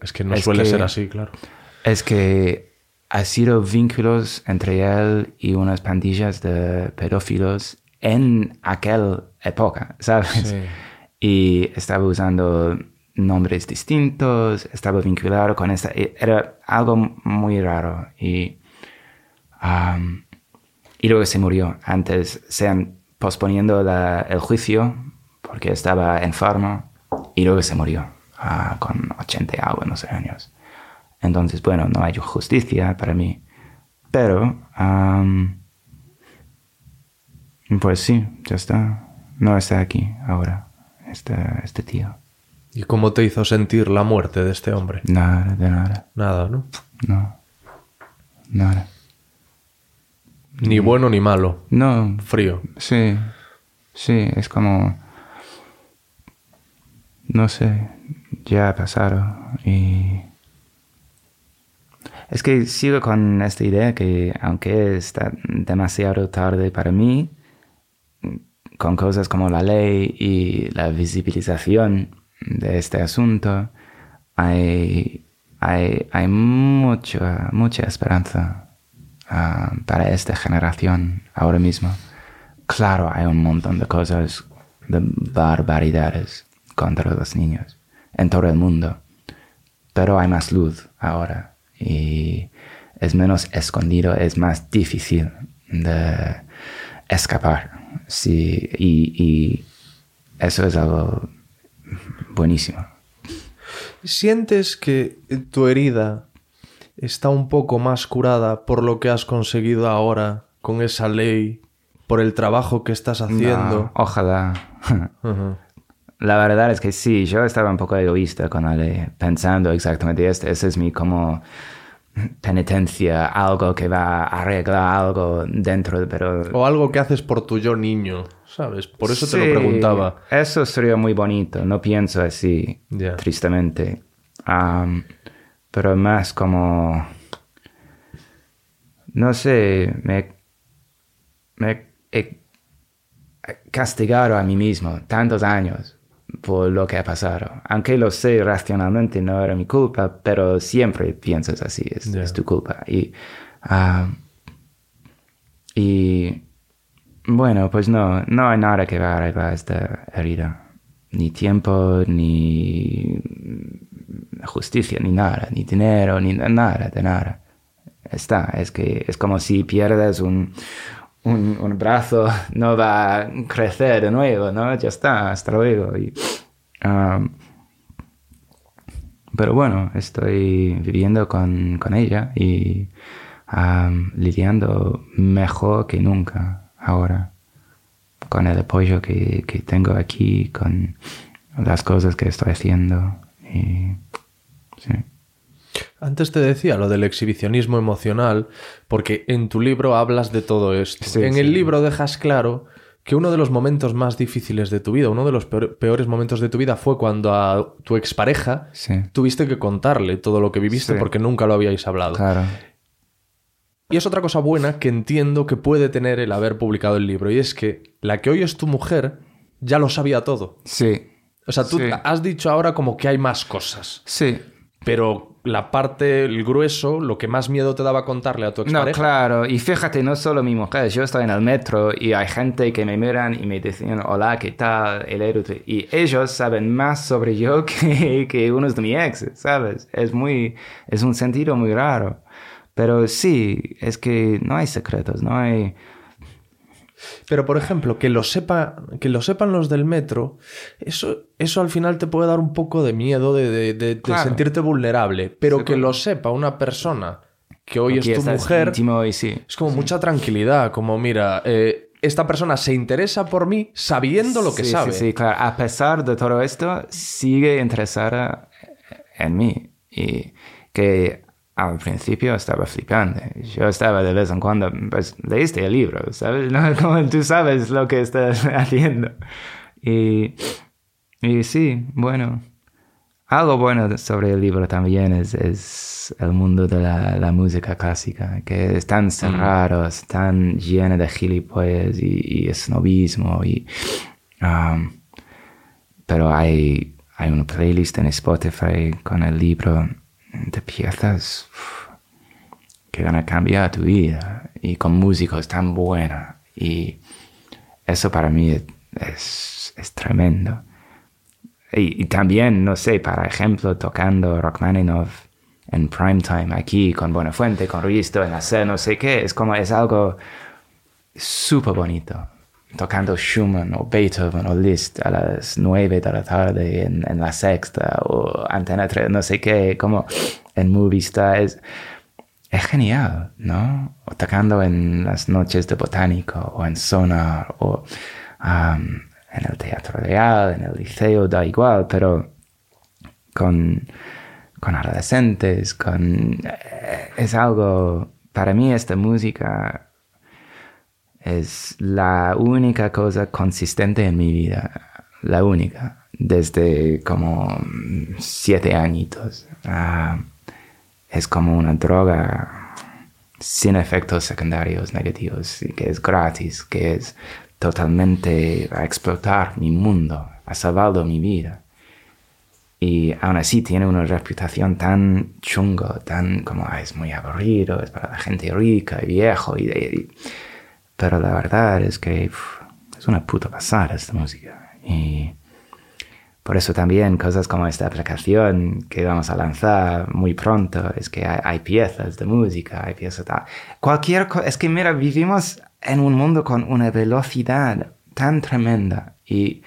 Es que no Es suele que- ser así, claro. Es que ha sido vínculos entre él y unas pandillas de pedófilos en aquella época, ¿sabes? Sí. Y estaba usando nombres distintos, estaba vinculado con esta... Era algo muy raro y... y luego se murió. Antes se han posponiendo la- el juicio porque estaba enfermo y luego se murió ah, con 80 y algo, no sé, años. Entonces, bueno, no hay justicia para mí. Pero, am, pues sí, ya está. No está aquí ahora, este, este tío. ¿Y cómo te hizo sentir la muerte de este hombre? Nada, de nada. Nada, ¿no? No. Nada. Ni bueno ni malo. No, Frío. Sí, sí, es como... No sé, ya ha pasado y... Es que sigo con esta idea que aunque está demasiado tarde para mí, con cosas como la ley y la visibilización de este asunto, hay, hay, hay mucha, mucha esperanza ah, para esta generación ahora mismo. Claro, hay un montón de cosas, de barbaridades contra los niños en todo el mundo, pero hay más luz ahora y es menos escondido, es más difícil de escapar. Sí, y, y eso es algo buenísimo. ¿Sientes que tu herida está un poco más curada por lo que has conseguido ahora con esa ley, por el trabajo que estás haciendo? No, ojalá. La verdad es que sí, yo estaba un poco egoísta con Ale, pensando exactamente esto. Esa es mi como penitencia, algo que va a arreglar algo dentro, de- pero... O algo que haces por tu yo niño, ¿sabes? Por eso te lo preguntaba. Eso sería muy bonito, no pienso así, tristemente. Pero más como... No sé, me, me he castigado a mí mismo tantos años por lo que ha pasado. Aunque lo sé racionalmente, no era mi culpa, pero siempre piensas así, es, Ya. es tu culpa. Y, am, y bueno, pues no, no hay nada que va a arreglar esta herida. Ni tiempo, ni justicia, ni nada, ni dinero, ni nada, de nada. Está, es que es como si pierdes un, un, brazo, no va a crecer de nuevo, ¿no? Ya está, hasta luego. Y, pero bueno, estoy viviendo con, con ella y lidiando mejor que nunca ahora con el apoyo que, que tengo aquí, con las cosas que estoy haciendo. Y, sí. Antes te decía lo del exhibicionismo emocional, porque en tu libro hablas de todo esto. Sí, en sí. el libro dejas claro que uno de los momentos más difíciles de tu vida, uno de los peor- peores momentos de tu vida fue cuando a tu expareja tuviste que contarle todo lo que viviste porque nunca lo habíais hablado. Claro. Y es otra cosa buena que entiendo que puede tener el haber publicado el libro, y es que la que hoy es tu mujer ya lo sabía todo. Sí. O sea, tú Sí. has dicho ahora como que hay más cosas, Sí. Pero la parte, el grueso, lo que más miedo te daba contarle a tu No, expareja. claro. Y fíjate, no solo mi mujer. Yo estoy en el metro y hay gente que me miran y me dicen, hola, ¿qué tal? El héroe. Y ellos saben más sobre yo que, que unos de mis exes, ¿sabes? Es muy... Es un sentido muy raro. Pero sí, es que no hay secretos, no hay... Pero, por ejemplo, que lo, sepa, que lo sepan los del metro, eso, eso al final te puede dar un poco de miedo de, de- de- de Claro. sentirte vulnerable. Pero Sí, que claro. lo sepa una persona que hoy Aquí es tu mujer, sí. es como mucha tranquilidad. Como, mira, eh, esta persona se interesa por mí sabiendo lo que sí, sabe. Sí, sí, claro. A pesar de todo esto, sigue interesada en mí. Y que al principio estaba flipando. Yo estaba de vez en cuando, pues leíste el libro, ¿sabes? No, como tú sabes lo que estás haciendo. Y, y sí, bueno. Algo bueno sobre el libro también es, es el mundo de la, la música clásica, que es tan cerrado, es tan lleno de gilipollas y, y snobismo. Y, um, pero hay, hay una playlist en Spotify con el libro de piezas que van a cambiar tu vida y con músicos tan buenos. Y eso para mí es, es tremendo. Y, también, no sé, para ejemplo, tocando Rachmaninoff en primetime aquí con Buenafuente, con Risto en la sede, no sé qué, es como, es algo súper bonito. Tocando Schumann o Beethoven o Liszt a las nueve de la tarde en, en la sexta o Antena 3, no sé qué, como en Movistar, es, es genial, ¿no? O tocando en las noches de botánico o en Sonar o en el Teatro Real, en el Liceo, da igual, pero con, con adolescentes, con... eh, Es algo... Para mí esta música es la única cosa consistente en mi vida, la única, desde como mm, siete añitos. Ah, es como una droga sin efectos secundarios negativos, que es gratis, que es totalmente a explotar mi mundo, ha salvado mi vida. Y aún así tiene una reputación tan chungo, tan como "Ah, es muy aburrido, es para la gente rica y viejo. Y, y- pero la verdad es que es una puta pasada esta música. Y por eso también cosas como esta aplicación que vamos a lanzar muy pronto, es que hay, piezas de música, hay piezas tal. Cualquier cosa, es que mira, vivimos en un mundo con una velocidad tan tremenda y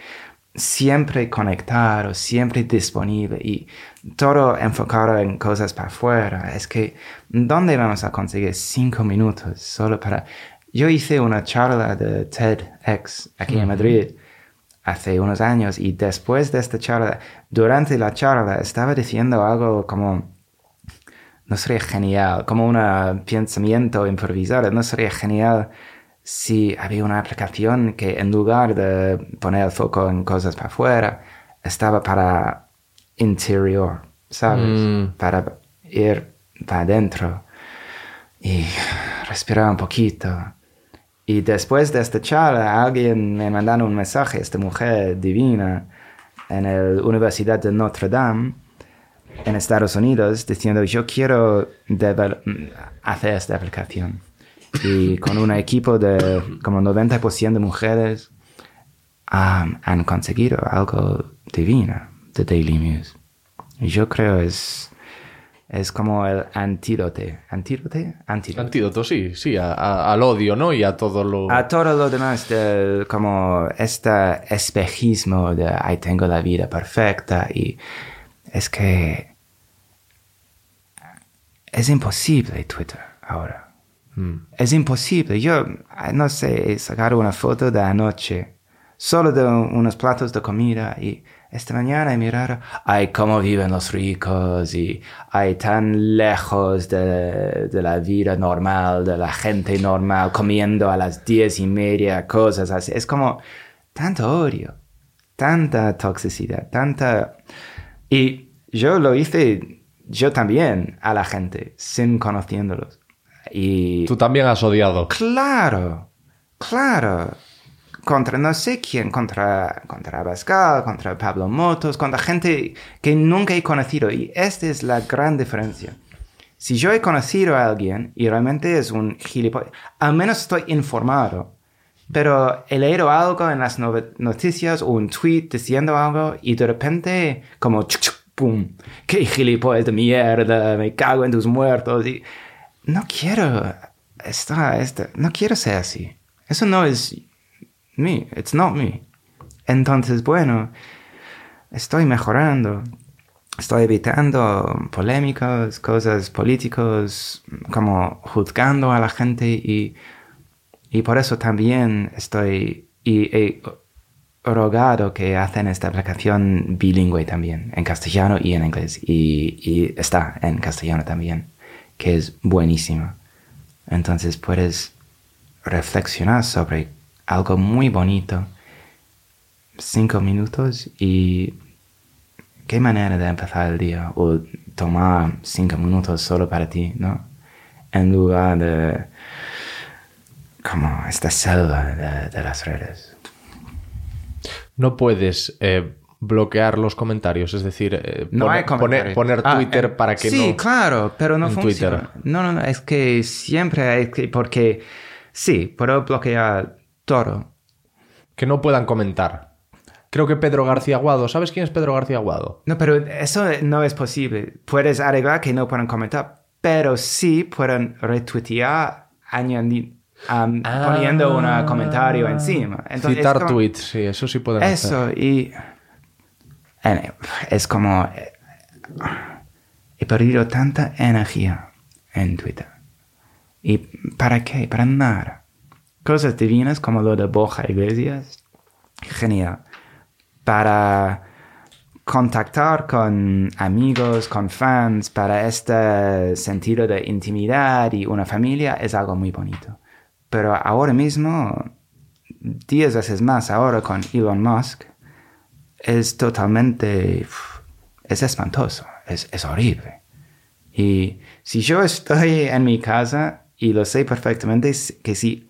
siempre conectado, siempre disponible y todo enfocado en cosas para afuera. Es que, ¿dónde vamos a conseguir cinco minutos solo para... Yo hice una charla de TEDx aquí en Madrid hace unos años y después de esta charla, durante la charla estaba diciendo algo como, no sería genial, como un pensamiento improvisado, no sería genial si había una aplicación que en lugar de poner el foco en cosas para afuera, estaba para interior, ¿sabes? Mm. Para ir para adentro y respirar un poquito. Y después de esta charla, alguien me mandó un mensaje, esta mujer divina, en la Universidad de Notre Dame, en Estados Unidos, diciendo, yo quiero hacer esta aplicación. Y con un equipo de como 90% de mujeres han conseguido algo divino de Daily News. Yo creo es, es como el antídoto. ¿Antídote? Antídoto. Antídoto, sí, sí, a- a- al odio, ¿no? Y a todo lo... A todo lo demás, de, como este espejismo de ahí tengo la vida perfecta y es que es imposible Twitter ahora. Es imposible. Yo no sé sacar una foto de anoche, solo de unos platos de comida y esta mañana mirar, ay, cómo viven los ricos y ay, tan lejos de, de la vida normal, de la gente normal, comiendo a las diez y media, cosas así. Es como tanto odio, tanta toxicidad, tanta... Y yo lo hice yo también a la gente, sin conociéndolos. Y Tú también has odiado. Claro, claro. Contra no sé quién, contra, contra Abascal, contra Pablo Motos, contra gente que nunca he conocido. Y esta es la gran diferencia. Si yo he conocido a alguien y realmente es un gilipollas, al menos estoy informado. Pero he leído algo en las noticias o un tweet diciendo algo y de repente como chuc, chuc, pum, qué gilipollas de mierda, me cago en tus muertos. Y no quiero estar, esta- no quiero ser así. Eso no es me, it's not me. Entonces, bueno, estoy mejorando. Estoy evitando polémicas, cosas políticos, como juzgando a la gente y, y por eso también estoy y he rogado que hacen esta aplicación bilingüe también, en castellano y en inglés. Y, y está en castellano también, que es buenísima. Entonces puedes reflexionar sobre algo muy bonito, cinco minutos y qué manera de empezar el día o tomar cinco minutos solo para ti, ¿no? En lugar de como esta selva de, de las redes. No puedes eh, bloquear los comentarios, es decir, eh, No pone- hay poner, comentarios. poner Ah, Twitter eh, para que sí, no... claro, pero no funciona. Twitter. No, no, no, es que siempre hay que, porque sí, puedo bloquear todo. que no puedan comentar. Creo que Pedro García Aguado, ¿sabes quién es Pedro García Aguado? No, pero eso no es posible. Puedes arreglar que no puedan comentar, pero sí pueden retuitear, añadir, am, poniendo un comentario encima. Entonces, Citar como- tweets, sí, eso sí pueden hacer. Eso, y es como... He perdido tanta energía en Twitter. ¿Y para qué? Para nada. Cosas divinas como lo de Borja Iglesias. Genial. Para contactar con amigos, con fans, para este sentido de intimidad y una familia es algo muy bonito. Pero ahora mismo, diez veces más ahora con Elon Musk, es totalmente... es espantoso, es, es horrible. Y si yo estoy en mi casa y lo sé perfectamente, que si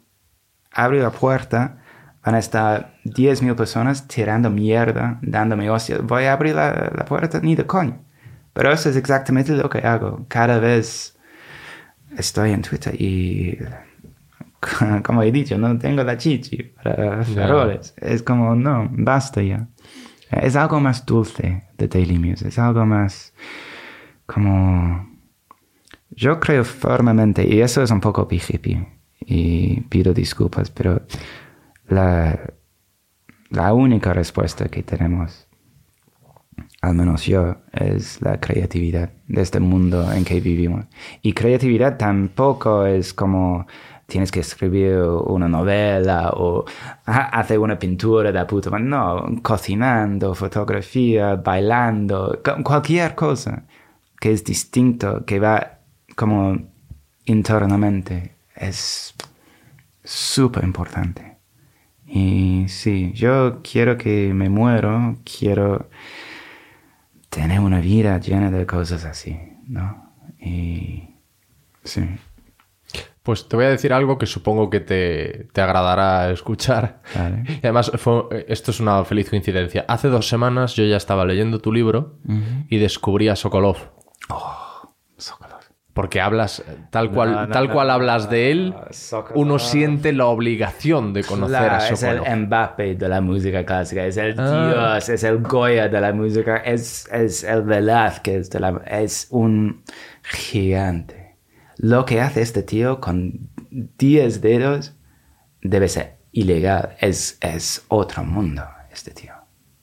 abro la puerta, van a estar 10.000 personas tirando mierda, dándome hostia. Voy a abrir la, la puerta ni de coño. Pero eso es exactamente lo que hago. Cada vez estoy en Twitter y, como he dicho, no tengo la chichi para faroles. Es como, no, basta ya. Es algo más dulce de Daily News. Es algo más como... Yo creo firmemente, y eso es un poco hippie, y pido disculpas, pero la, la única respuesta que tenemos, al menos yo, es la creatividad de este mundo en que vivimos. Y creatividad tampoco es como tienes que escribir una novela o ha- hacer una pintura de puta madre. No, cocinando, fotografía, bailando, cu- cualquier cosa que es distinto, que va como internamente, es súper importante. Y sí, yo quiero que me muero, quiero tener una vida llena de cosas así, ¿no? Y sí. Pues te voy a decir algo que supongo que te, te agradará escuchar. Vale. Y además, fue- esto es una feliz coincidencia. Hace dos semanas yo ya estaba leyendo tu libro y descubrí a Sokolov. Sokolov. Porque hablas, eh, tal cual, No, no, tal cual no, hablas de él, no, Sokolov. uno siente la obligación de conocer Claro, a es el Sokolov. Mbappé de la música clásica, es el Ah. Dios, es el Goya de la música, es, es el Velázquez de la... es un gigante. Lo que hace este tío con 10 dedos debe ser ilegal, es, es otro mundo este tío.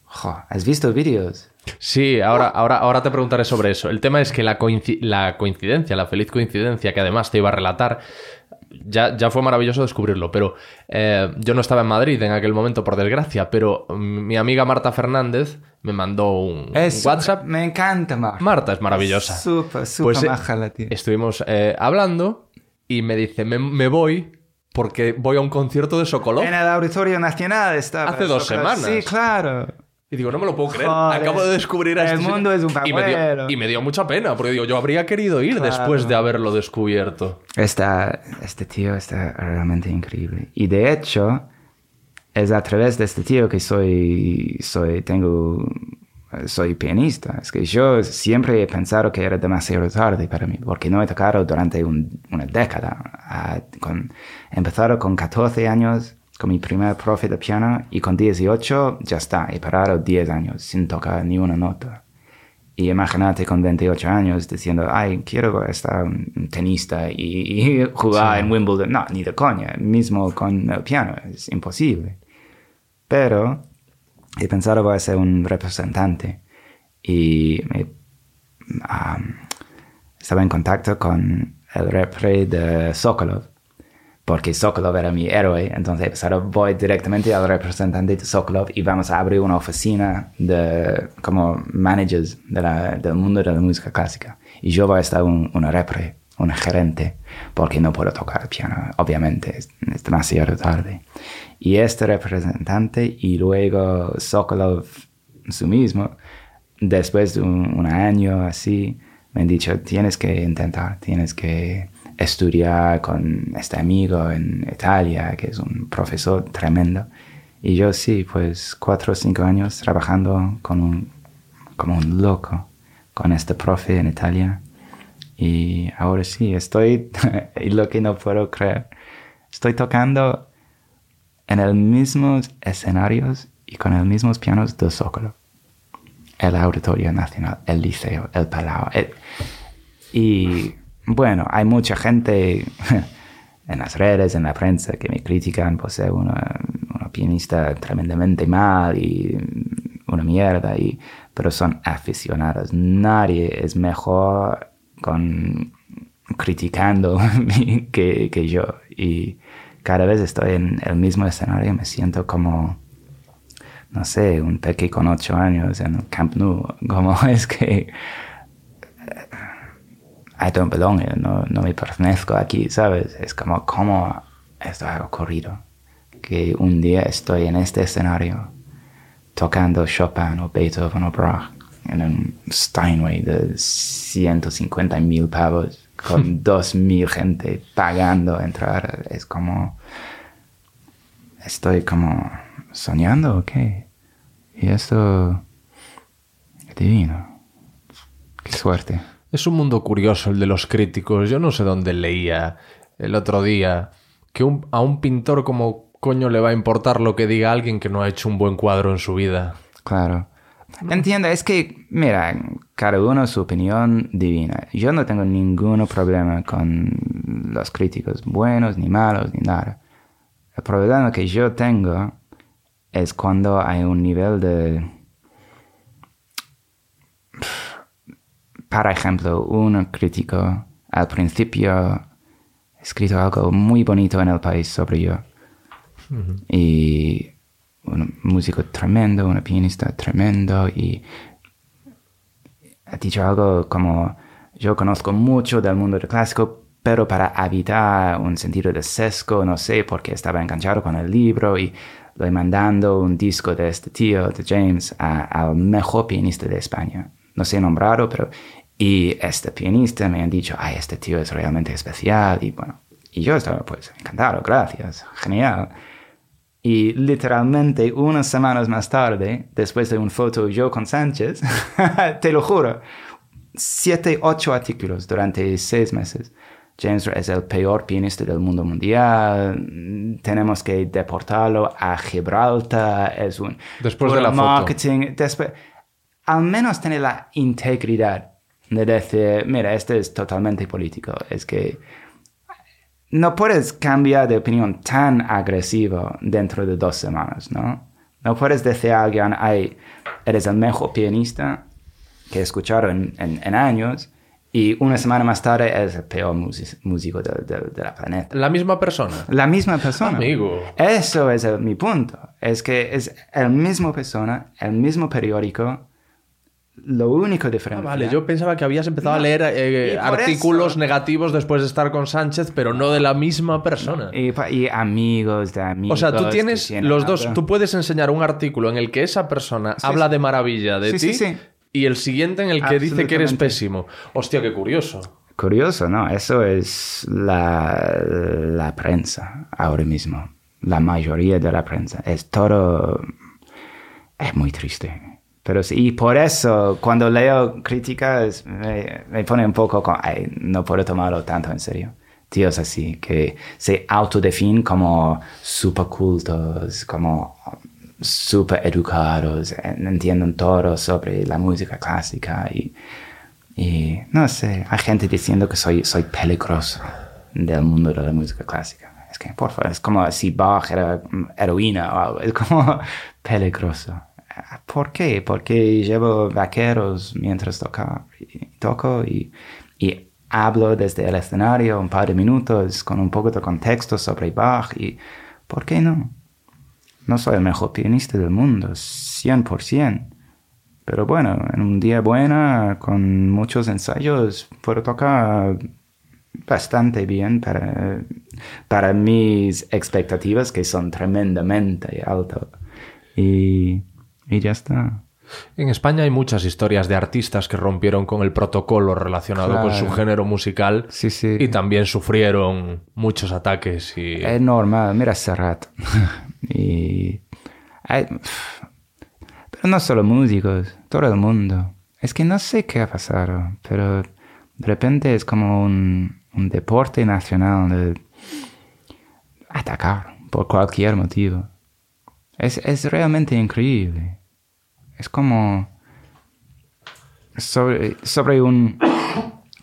Jo, ¿Has visto vídeos? Sí, ahora, ahora, ahora te preguntaré sobre eso. El tema es que la, coinci- la coincidencia, la feliz coincidencia que además te iba a relatar, ya, ya fue maravilloso descubrirlo, pero eh, yo no estaba en Madrid en aquel momento, por desgracia, pero mm, mi amiga Marta Fernández me mandó un, un Es WhatsApp. Me encanta, Marta. Marta es maravillosa. Súper, súper Pues, eh, maja la tía. Estuvimos eh, hablando y me dice, me, me voy porque voy a un concierto de Sokolov. En el Auditorio Nacional estaba. Hace dos Sokolov. semanas. Sí, claro. Y digo, no me lo puedo creer. Joder, Acabo de descubrir a el este mundo es un y me, dio, y me dio mucha pena, porque digo, yo habría querido ir Claro. después de haberlo descubierto. Está, este tío está realmente increíble. Y de hecho, es a través de este tío que soy, soy, tengo, soy pianista. Es que yo siempre he pensado que era demasiado tarde para mí, porque no he tocado durante un- una década. Ah, con, he empezado con 14 años con mi primer profe de piano y con 18 ya está, he parado 10 años sin tocar ni una nota. Y imagínate con 28 años diciendo, ay, quiero estar un tenista y, y jugar en Wimbledon. No, ni de coña. Mismo con el piano, es imposible. Pero he pensado voy a ser un representante. Y me- am, estaba en contacto con el repre de Sokolov. Porque Sokolov era mi héroe, entonces pensado, voy directamente al representante de Sokolov y vamos a abrir una oficina de como managers de la- del mundo de la música clásica. Y yo voy a estar un, una repre, una gerente, porque no puedo tocar el piano, obviamente, es, es demasiado tarde. Y este representante y luego Sokolov su mismo, después de un, un año así, me han dicho, tienes que intentar, tienes que estudiar con este amigo en Italia, que es un profesor tremendo. Y yo sí, pues cuatro o cinco años trabajando con un, como un loco con este profe en Italia. Y ahora sí, estoy, y lo que no puedo creer, estoy tocando en el mismos escenarios y con los mismos pianos de Zócalo. El Auditorio Nacional, el Liceo, el Palau. el- Y bueno, hay mucha gente en las redes, en la prensa, que me critican por ser una, pianista tremendamente mal y una mierda, y, pero son aficionados. Nadie es mejor con criticando que, que yo. Y cada vez estoy en el mismo escenario me siento como, no sé, un peque con ocho años en el Camp Nou. Como es que I don't belong here, no, no me pertenezco aquí, ¿sabes? Es como, ¿cómo esto ha ocurrido? Que un día estoy en este escenario tocando Chopin o Beethoven o Bach en un Steinway de 150 mil pavos con 2.000 gente pagando entrar. Es como, estoy como soñando o qué? Y esto es divino. Qué suerte. Es un mundo curioso el de los críticos. Yo no sé dónde leía el otro día que un- a un pintor como coño le va a importar lo que diga alguien que no ha hecho un buen cuadro en su vida. Claro. Entiendo, es que, mira, cada uno su opinión divina. Yo no tengo ningún problema con los críticos, buenos ni malos ni nada. El problema que yo tengo es cuando hay un nivel de... Para ejemplo, un crítico al principio escrito algo muy bonito en el país sobre yo. Y un músico tremendo, una pianista tremendo y ha dicho algo como yo conozco mucho del mundo del clásico, pero para evitar un sentido de sesgo, no sé, porque estaba enganchado con el libro y lo he mandando un disco de este tío, de James, a- al mejor pianista de España. No sé nombrado, pero... Y este pianista me han dicho, ay, este tío es realmente especial y bueno. Y yo estaba pues encantado, gracias, genial. Y literalmente unas semanas más tarde, después de un foto yo con Sánchez, te lo juro, siete, ocho artículos durante seis meses. James es el peor pianista del mundo mundial. Tenemos que deportarlo a Gibraltar. Es un Después de la foto. marketing. Después, al menos tener la integridad de decir, mira, esto es totalmente político. Es que no puedes cambiar de opinión tan agresivo dentro de dos semanas, ¿no? No puedes decir a alguien, ay, eres el mejor pianista que he escuchado en, en- en años y una semana más tarde eres el peor músico de, de- de la planeta. La misma persona. La misma persona. Amigo. Eso es el- mi punto. Es que es el mismo persona, el mismo periódico, lo único Ah, diferente. vale, yo pensaba que habías empezado a leer eh, y artículos eso- negativos después de estar con Sánchez, pero no de la misma persona. Y, pa- y amigos de amigos. O sea, tú tienes los dos, tú puedes enseñar un artículo en el que esa persona Sí, habla sí. de maravilla de Sí, ti y el siguiente en el que dice que eres pésimo. Hostia, qué curioso. Curioso, ¿no? Eso es la, la prensa ahora mismo. La mayoría de la prensa. Es todo... Es muy triste. Pero sí, y por eso cuando leo críticas me, me pone un poco como, ay, no puedo tomarlo tanto en serio. Tíos así, que se autodefinen como super cultos, como super educados, entienden todo sobre la música clásica y, y no sé, hay gente diciendo que soy, soy peligroso del mundo de la música clásica. Es que, por favor, es como si Bach era heroína o algo, es como peligroso. ¿Por qué? Porque llevo vaqueros mientras toca, y toco y, y hablo desde el escenario un par de minutos con un poco de contexto sobre Bach y ¿por qué no? No soy el mejor pianista del mundo, 100%. Pero bueno, en un día bueno, con muchos ensayos, puedo tocar bastante bien para, para mis expectativas, que son tremendamente altas. Y, y ya está. En España hay muchas historias de artistas que rompieron con el protocolo relacionado con su género musical Sí, sí. y también sufrieron muchos ataques y Es normal, mira Serrat. y. pero no solo músicos, todo el mundo. Es que no sé qué ha pasado, pero de repente es como un, un deporte nacional de atacar por cualquier motivo. Es, es realmente increíble. Es como sobre, sobre un,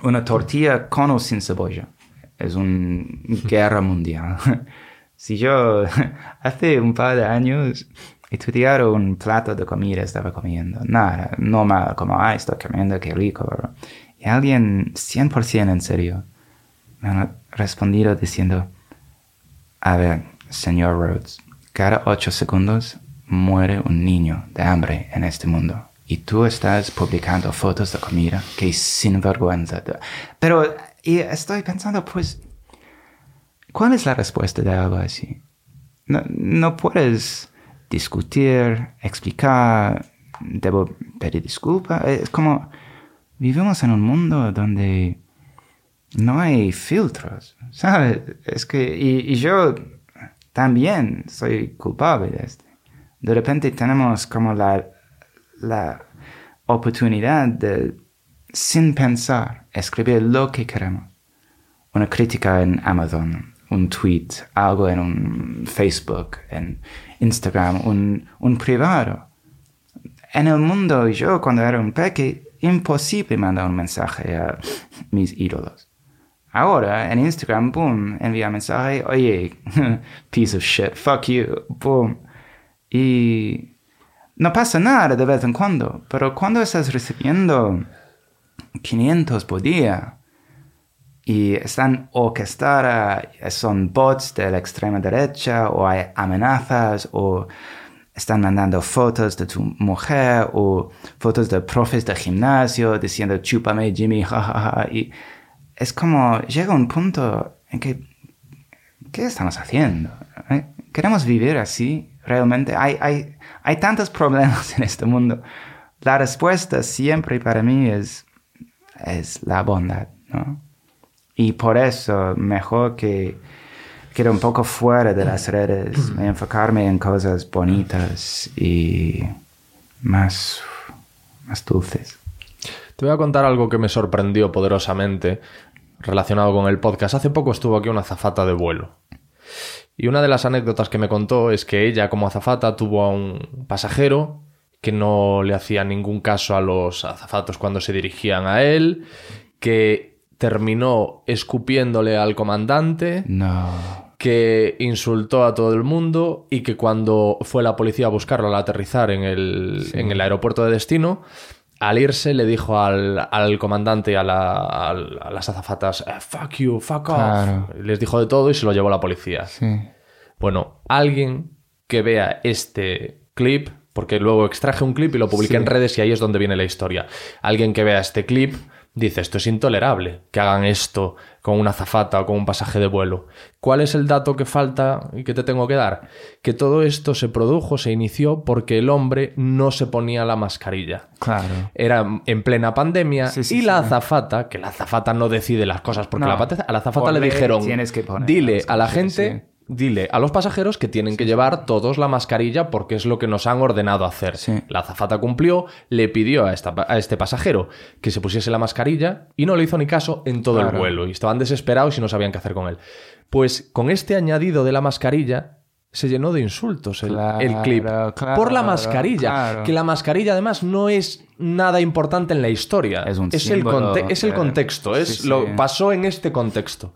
una tortilla con o sin cebolla. Es una guerra mundial. si yo hace un par de años estudiara un plato de comida estaba comiendo, nada, normal, como, ah, estoy comiendo, qué rico. Y alguien 100% en serio me ha respondido diciendo, a ver, señor Rhodes, cada ocho segundos muere un niño de hambre en este mundo. Y tú estás publicando fotos de comida que sinvergüenza. Pero y estoy pensando, pues, ¿cuál es la respuesta de algo así? No, no puedes discutir, explicar, debo pedir disculpas. Es como, vivimos en un mundo donde no hay filtros, ¿sabes? Es que, y, y yo también soy culpable de esto. De repente tenemos como la, la oportunidad de, sin pensar, escribir lo que queremos. Una crítica en Amazon, un tweet, algo en un Facebook, en Instagram, un, un privado. En el mundo, yo cuando era un peque, imposible mandar un mensaje a mis ídolos. Ahora, en Instagram, boom, envía mensaje, oye, piece of shit, fuck you, boom. Y no pasa nada de vez en cuando, pero cuando estás recibiendo 500 por día, y están orquestadas, son bots de la extrema derecha o hay amenazas o están mandando fotos de tu mujer o fotos de profes de gimnasio diciendo chúpame Jimmy, jajaja. Y es como llega un punto en que, ¿qué estamos haciendo? ¿Eh? ¿Queremos vivir así? Realmente hay, hay, hay tantos problemas en este mundo. La respuesta siempre para mí es, es la bondad, ¿no? Y por eso mejor que quedar un poco fuera de las redes, enfocarme en cosas bonitas y más, más dulces. Te voy a contar algo que me sorprendió poderosamente relacionado con el podcast. Hace poco estuvo aquí una azafata de vuelo. Y una de las anécdotas que me contó es que ella como azafata tuvo a un pasajero que no le hacía ningún caso a los azafatos cuando se dirigían a él, que terminó escupiéndole al comandante, No. que insultó a todo el mundo y que cuando fue la policía a buscarlo al aterrizar en el, en el aeropuerto de destino, al irse le dijo al, al comandante y a, la- a las azafatas, "Eh, fuck you, fuck off. Claro. Les dijo de todo y se lo llevó la policía. Sí. Bueno, alguien que vea este clip, porque luego extraje un clip y lo publiqué Sí. en redes y ahí es donde viene la historia. Alguien que vea este clip dice, esto es intolerable, que hagan esto con una azafata o con un pasaje de vuelo. ¿Cuál es el dato que falta y que te tengo que dar? Que todo esto se produjo, se inició porque el hombre no se ponía la mascarilla. Claro. Era en plena pandemia Sí, sí, y la azafata, que la azafata no decide las cosas, porque No. la a la azafata le dijeron, tienes que poner dile a la gente, dile a los pasajeros que tienen que llevar todos la mascarilla porque es lo que nos han ordenado hacer. Sí. La azafata cumplió, le pidió a, esta- a este pasajero que se pusiese la mascarilla y no le hizo ni caso en todo el vuelo y estaban desesperados y no sabían qué hacer con él. Pues con este añadido de la mascarilla se llenó de insultos el, Claro, el clip claro, por la mascarilla, que la mascarilla además no es nada importante en la historia. Es un el, símbolo, conte- es el contexto, es sí, lo pasó en este contexto.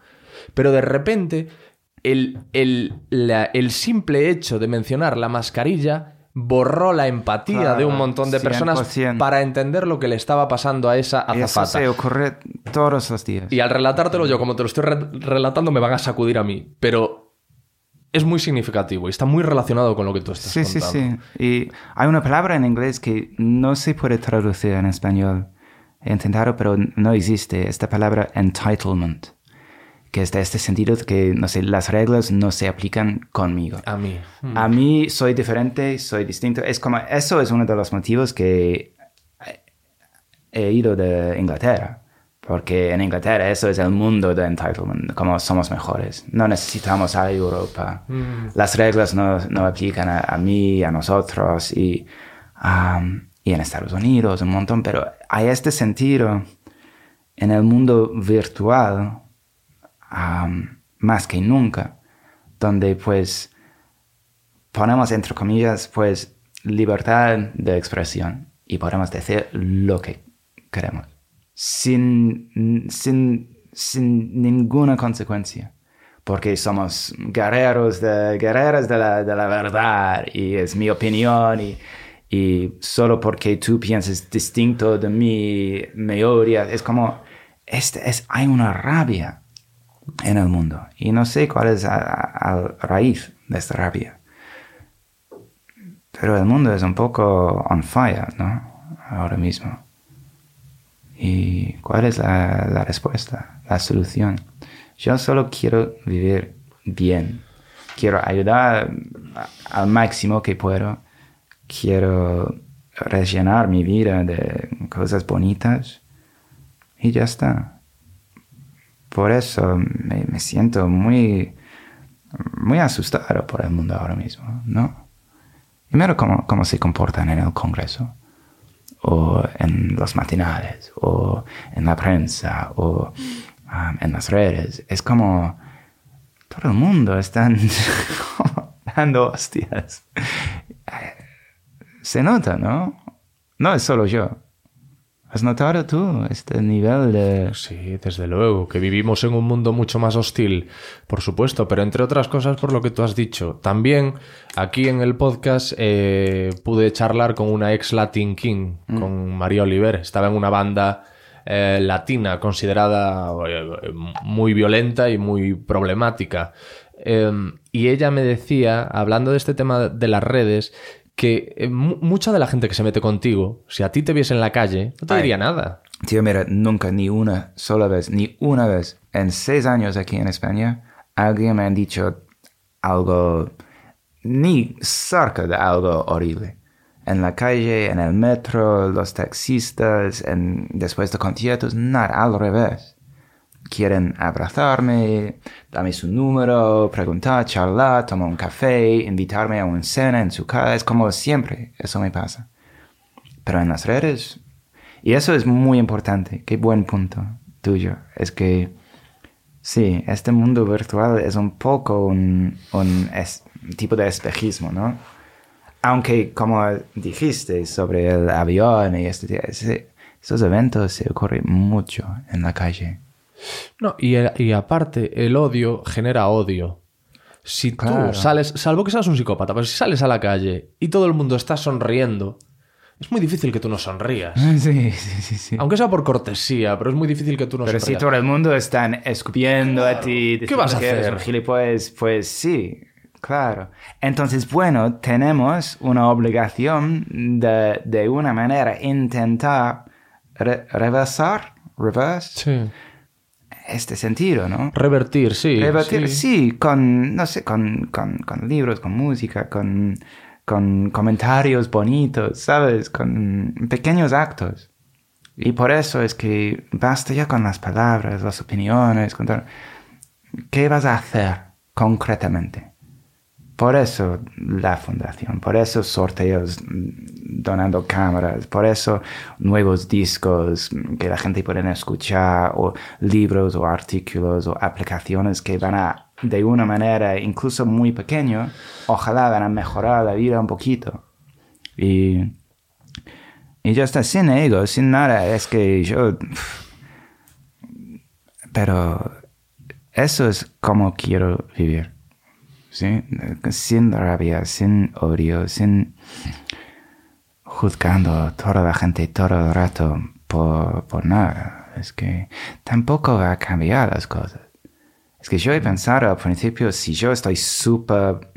Pero de repente, el, el- la- el simple hecho de mencionar la mascarilla borró la empatía Claro, de un montón de personas 100%. para entender lo que le estaba pasando a esa Y eso azafata. se ocurre todos los días. Y al relatártelo yo, como te lo estoy re- relatando, me van a sacudir a mí. Pero es muy significativo y está muy relacionado con lo que tú estás Sí, sí, contando. sí. Y hay una palabra en inglés que no se puede traducir en español. He intentado, pero no existe. Esta palabra entitlement. Que es de este sentido que, no sé, las reglas no se aplican conmigo. A mí. A mí soy diferente, soy distinto. Es como, eso es uno de los motivos que he ido de Inglaterra. Porque en Inglaterra eso es el mundo de entitlement, como somos mejores. No necesitamos a Europa. Las reglas no, no aplican a, a mí, a nosotros y, am, y en Estados Unidos un montón. Pero hay este sentido en el mundo virtual am, más que nunca, donde pues ponemos entre comillas pues libertad de expresión y podemos decir lo que queremos sin, sin, sin ninguna consecuencia porque somos guerreros de guerreras de la, de la verdad y es mi opinión y, y solo porque tú piensas distinto de mí me odias es como este es hay una rabia en el mundo y no sé cuál es la raíz de esta rabia pero el mundo es un poco on fire, ¿no? Ahora mismo. ¿Y cuál es la, la respuesta, la solución? Yo solo quiero vivir bien. Quiero ayudar al máximo que puedo. Quiero rellenar mi vida de cosas bonitas. Y ya está. Por eso me, siento muy, muy asustado por el mundo ahora mismo, ¿no? Mira cómo, cómo se comportan en el Congreso, o en los matinales, o en la prensa, o um, en las redes. Es como todo el mundo está dando hostias. Se nota, ¿no? No es solo yo. ¿Has notado tú este nivel de... Sí, desde luego, que vivimos en un mundo mucho más hostil, por supuesto, pero entre otras cosas por lo que tú has dicho. También aquí en el podcast eh, pude charlar con una ex Latin King, con María Oliver. Estaba en una banda eh, latina considerada eh, muy violenta y muy problemática. Eh, y ella me decía, hablando de este tema de las redes, que eh, mu- mucha de la gente que se mete contigo, si a ti te viese en la calle, no te Ay. diría nada. Tío, mira, nunca, ni una sola vez, ni una vez, en seis años aquí en España, alguien me ha dicho algo, ni cerca de algo horrible. En la calle, en el metro, los taxistas, en, después de conciertos, nada, al revés. Quieren abrazarme, darme su número, preguntar, charlar, tomar un café, invitarme a una cena en su casa. Es como siempre, eso me pasa. Pero en las redes, y eso es muy importante, qué buen punto tuyo. Es que, sí, este mundo virtual es un poco un, tipo de espejismo, ¿no? Aunque, como dijiste sobre el avión y este, esos eventos se ocurren mucho en la calle. No, y, y aparte, el odio genera odio. Si tú Claro. sales, salvo que seas un psicópata, pero si sales a la calle y todo el mundo está sonriendo, es muy difícil que tú no sonrías. Sí, sí, sí, sí. Aunque sea por cortesía, pero es muy difícil que tú no Pero si sonrías. todo el mundo está escupiendo a ti, ¿Qué vas a que hacer? gilipollas, pues sí, claro. Entonces, bueno, tenemos una obligación de, de una manera intentar re- reversar, reverse, Sí. Este sentido, ¿no? Revertir, sí. Revertir, sí. sí, con, no sé, con, con, con libros, con música, con, con comentarios bonitos, ¿sabes? Con pequeños actos. Y por eso es que basta ya con las palabras, las opiniones, con todo. ¿Qué vas a hacer concretamente? Por eso la fundación, por eso sorteos donando cámaras, por eso nuevos discos que la gente puede escuchar, o libros o artículos o aplicaciones que van a, de una manera incluso muy pequeña, ojalá van a mejorar la vida un poquito. Y, y ya está, sin ego, sin nada, es que yo... Pero eso es como quiero vivir. Sin rabia, sin odio, sin juzgando a toda la gente todo el rato por, por nada. Es que tampoco va a cambiar las cosas. Es que yo he pensado al principio, si yo estoy súper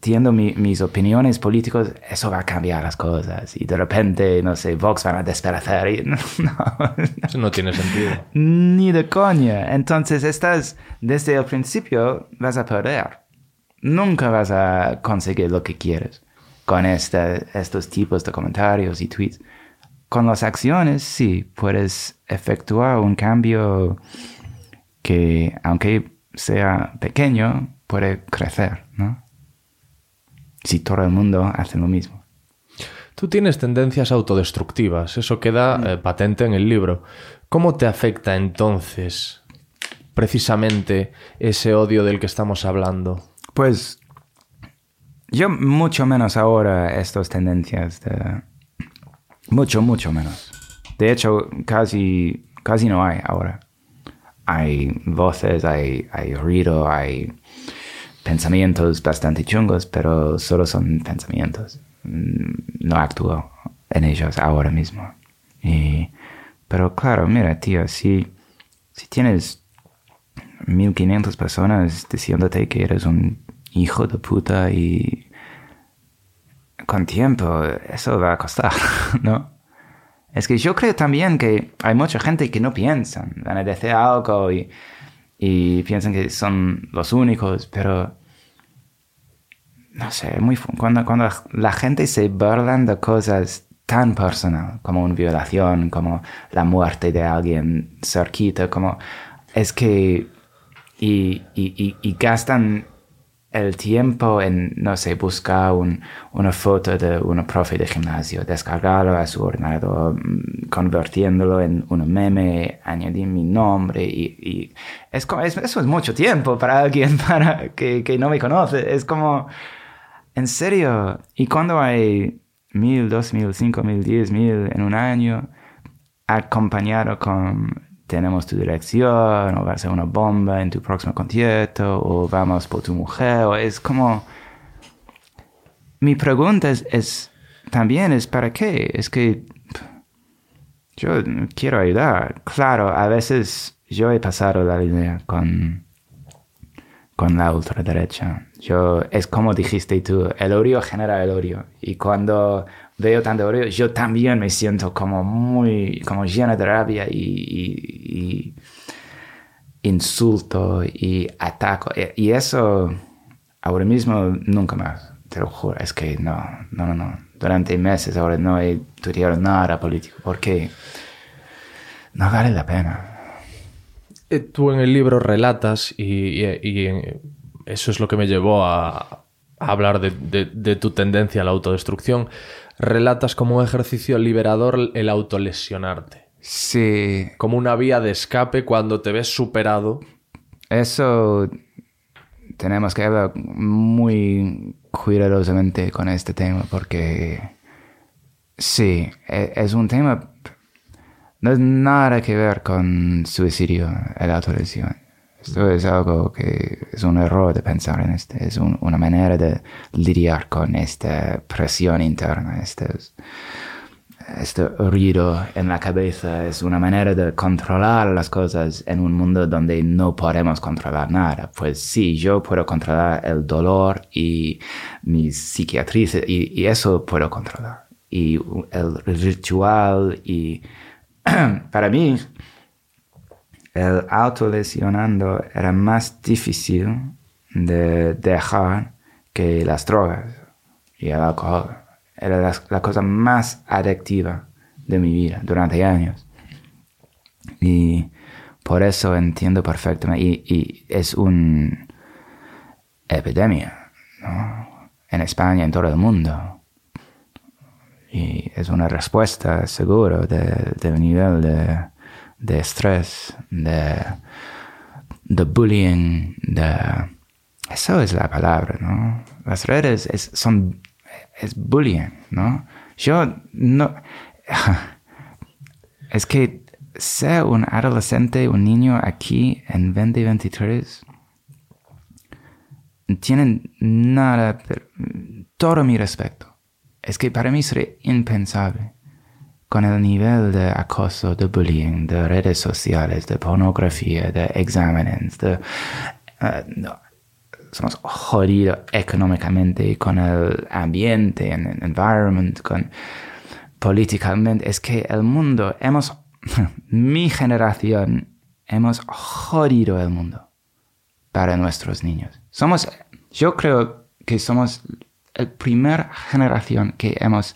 compartiendo mi- mis opiniones políticas, eso va a cambiar las cosas. Y de repente, no sé, Vox van a desperecer. Y, no, no, Eso no tiene sentido. ni de coña. Entonces estás, desde el principio, vas a perder. Nunca vas a conseguir lo que quieres con esta- estos tipos de comentarios y tweets. Con las acciones, sí, puedes efectuar un cambio que, aunque sea pequeño, puede crecer. Si todo el mundo hace lo mismo. Tú tienes tendencias autodestructivas, eso queda Mm. eh, patente en el libro. ¿Cómo te afecta entonces precisamente ese odio del que estamos hablando? Pues yo mucho menos ahora estas tendencias de... Mucho, mucho menos. De hecho, casi, casi no hay ahora. Hay voces, hay, hay ruido, hay pensamientos bastante chungos, pero solo son pensamientos. Mm, No actúo en ellos ahora mismo. Y, pero claro, mira, tío, si, si tienes 1500 personas diciéndote que eres un hijo de puta y con tiempo eso va a costar, ¿no? Es que yo creo también que hay mucha gente que no piensan, van a decir algo y, y piensan que son los únicos, pero no sé, muy cuando, cuando la gente se burlan de cosas tan personal como una violación, como la muerte de alguien cerquita, como es que y, y, gastan el tiempo en, no sé, buscar un- una foto de una profe de gimnasio, descargarlo a su ordenador, mm, convirtiéndolo en un meme, añadir mi nombre y, y es es- eso es mucho tiempo para alguien para que, que no me conoce. Es como, en serio, y cuando hay mil, dos mil, cinco mil, diez mil en un año, acompañado con tenemos tu dirección, o va a ser una bomba en tu próximo concierto, o vamos por tu mujer, o es como... Mi pregunta es, es- también es ¿para qué? Es que Yo quiero ayudar. Claro, a veces yo he pasado la línea con, con la ultraderecha. Yo, es como dijiste tú, el odio genera el odio. Y cuando veo tanto odio, yo también me siento como muy, como lleno de rabia y, y- y insulto y ataco. E- Y eso ahora mismo nunca más, te lo juro. Es que no, no, no, no. Durante meses ahora no he tuiteado nada político porque no vale la pena. Eh, Tú en el libro relatas, y, y- y, eso es lo que me llevó a, a hablar de, de- de tu tendencia a la autodestrucción, relatas como un ejercicio liberador el autolesionarte, Sí, como una vía de escape cuando te ves superado. Eso tenemos que hablar muy cuidadosamente con este tema porque sí, e- es un tema, no es nada que ver con suicidio, el autolesión. Esto es algo que es un error de pensar en este, es un- una manera de lidiar con esta presión interna, estos, este ruido en la cabeza es una manera de controlar las cosas en un mundo donde no podemos controlar nada. Pues sí, yo puedo controlar el dolor y mi psiquiatría y, y eso puedo controlar. Y el ritual y para mí el autolesionando era más difícil de dejar que las drogas y el alcohol. Era la, cosa más adictiva de mi vida durante años. Y por eso entiendo perfectamente. Y, es una epidemia. En España, en todo el mundo. Y es una respuesta, seguro, de- del nivel de, de estrés, de, de bullying, de... Eso es la palabra, ¿no? Las redes es, son... es bullying, ¿no? Yo no... Es que ser un adolescente, un niño aquí en 2023 tienen nada, todo mi respeto. Es que para mí sería impensable con el nivel de acoso, de bullying, de redes sociales, de pornografía, de exámenes, de... no, somos jodidos económicamente con el ambiente, en el environment, con políticamente. Es que el mundo, hemos, mi generación, hemos jodido el mundo para nuestros niños. Somos, yo creo que somos la primera generación que hemos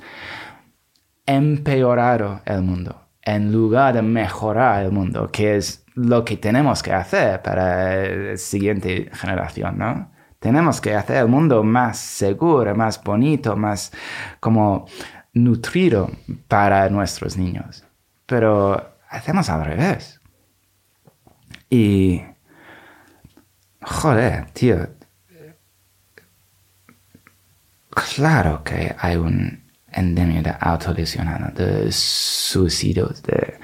empeorado el mundo en lugar de mejorar el mundo, que es lo que tenemos que hacer para la siguiente generación, ¿no? Tenemos que hacer el mundo más seguro, más bonito, más como nutrido para nuestros niños. Pero hacemos al revés. Y... Joder, tío. Claro que hay un endemia de de suicidios, de,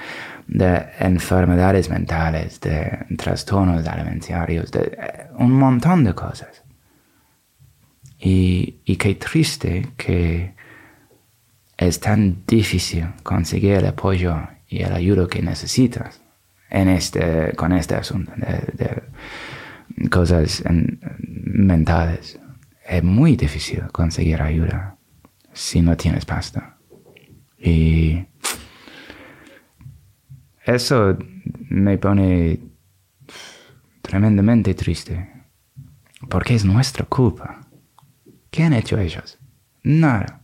de enfermedades mentales, de trastornos alimentarios, de eh, un montón de cosas. Y, y qué triste que es tan difícil conseguir el apoyo y el ayuda que necesitas en este, con este asunto de, cosas en- mentales. Es muy difícil conseguir ayuda si no tienes pasta. Y eso me pone tremendamente triste. Porque es nuestra culpa. ¿Qué han hecho ellos? Nada.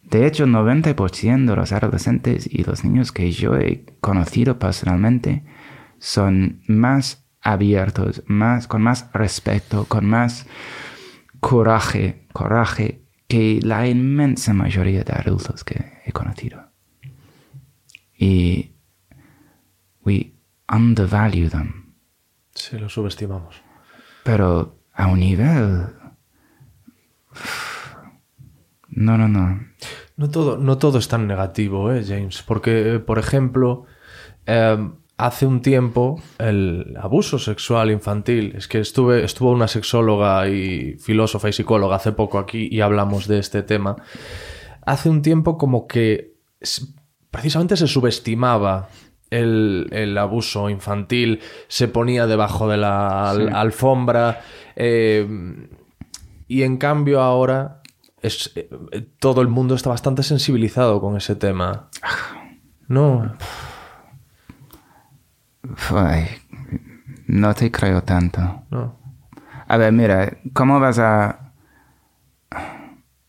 De hecho, 90% de los adolescentes y los niños que yo he conocido personalmente son más abiertos, más, con más respeto, con más coraje, coraje que la inmensa mayoría de adultos que he conocido. Y we undervalue them, Sí, lo subestimamos. pero a un nivel... No, no, no. No todo, no todo es tan negativo, ¿eh, James? Porque, eh, por ejemplo, eh, hace un tiempo el abuso sexual infantil, es que estuve, estuvo una sexóloga y filósofa y psicóloga hace poco aquí y hablamos de este tema. Hace un tiempo como que precisamente se subestimaba el, el abuso infantil, se ponía debajo de la al- Sí. alfombra eh, y en cambio ahora es, eh, todo el mundo está bastante sensibilizado con ese tema. No, Ay, no te creo tanto. no. A ver, mira, ¿cómo vas a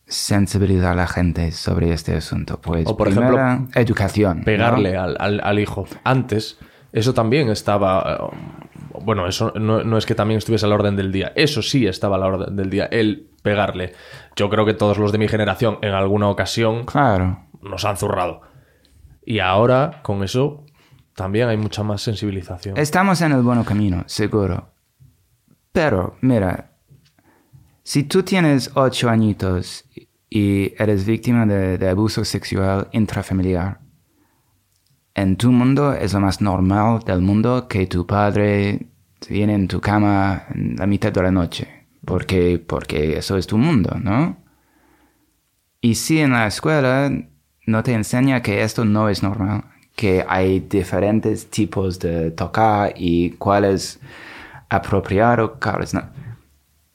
sensibilizar a la gente sobre este asunto? Pues, O, por ejemplo, educación. ¿no? pegarle al, al- al hijo. Antes, eso también estaba. eh, Bueno, eso no, no es que también estuviese a la orden del día. Eso sí estaba a la orden del día. El pegarle. Yo creo que todos los de mi generación, en alguna ocasión, Claro. nos han zurrado. Y ahora, con eso, también hay mucha más sensibilización. Estamos en el buen camino, seguro. Pero, mira, si tú tienes ocho añitos y eres víctima de, abuso sexual intrafamiliar, en tu mundo es lo más normal del mundo que tu padre viene en tu cama en la mitad de la noche, porque, porque eso es tu mundo, ¿no? Y si en la escuela no te enseña que esto no es normal, que hay diferentes tipos de tocar y cuál es apropiado, cuál es no.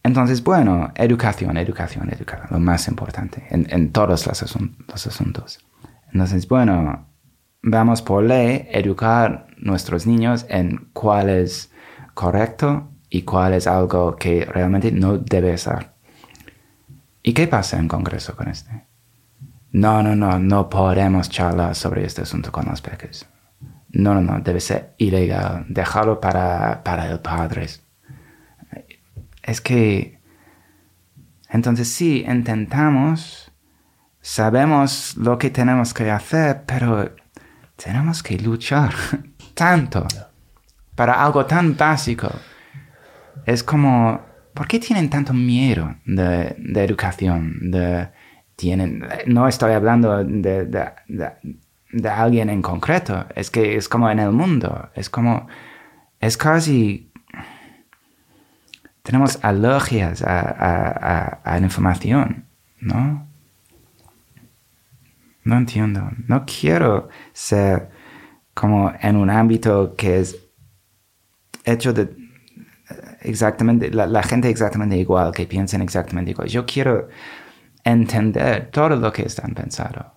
Entonces, bueno, educación, educación, educación, lo más importante en, en todos los, asun- los asuntos. Entonces, bueno, vamos por ley educar nuestros niños en cuál es correcto y cuál es algo que realmente no debe ser. ¿Y qué pasa en Congreso con este? No, no, no, no podemos charlar sobre este asunto con los peques. No, no, no, debe ser ilegal. Dejarlo para, para el padre. Es que... Entonces sí, intentamos, sabemos lo que tenemos que hacer, pero tenemos que luchar tanto para algo tan básico. Es como, ¿por qué tienen tanto miedo de, de educación? De, no estoy hablando de, alguien en concreto, es que es como en el mundo, es como, es casi, tenemos alergias a, a, a- a la información, ¿no? No entiendo, no quiero ser como en un ámbito que es hecho de exactamente, la, la gente exactamente igual, que piensen exactamente igual. Yo quiero entender todo lo que están pensando.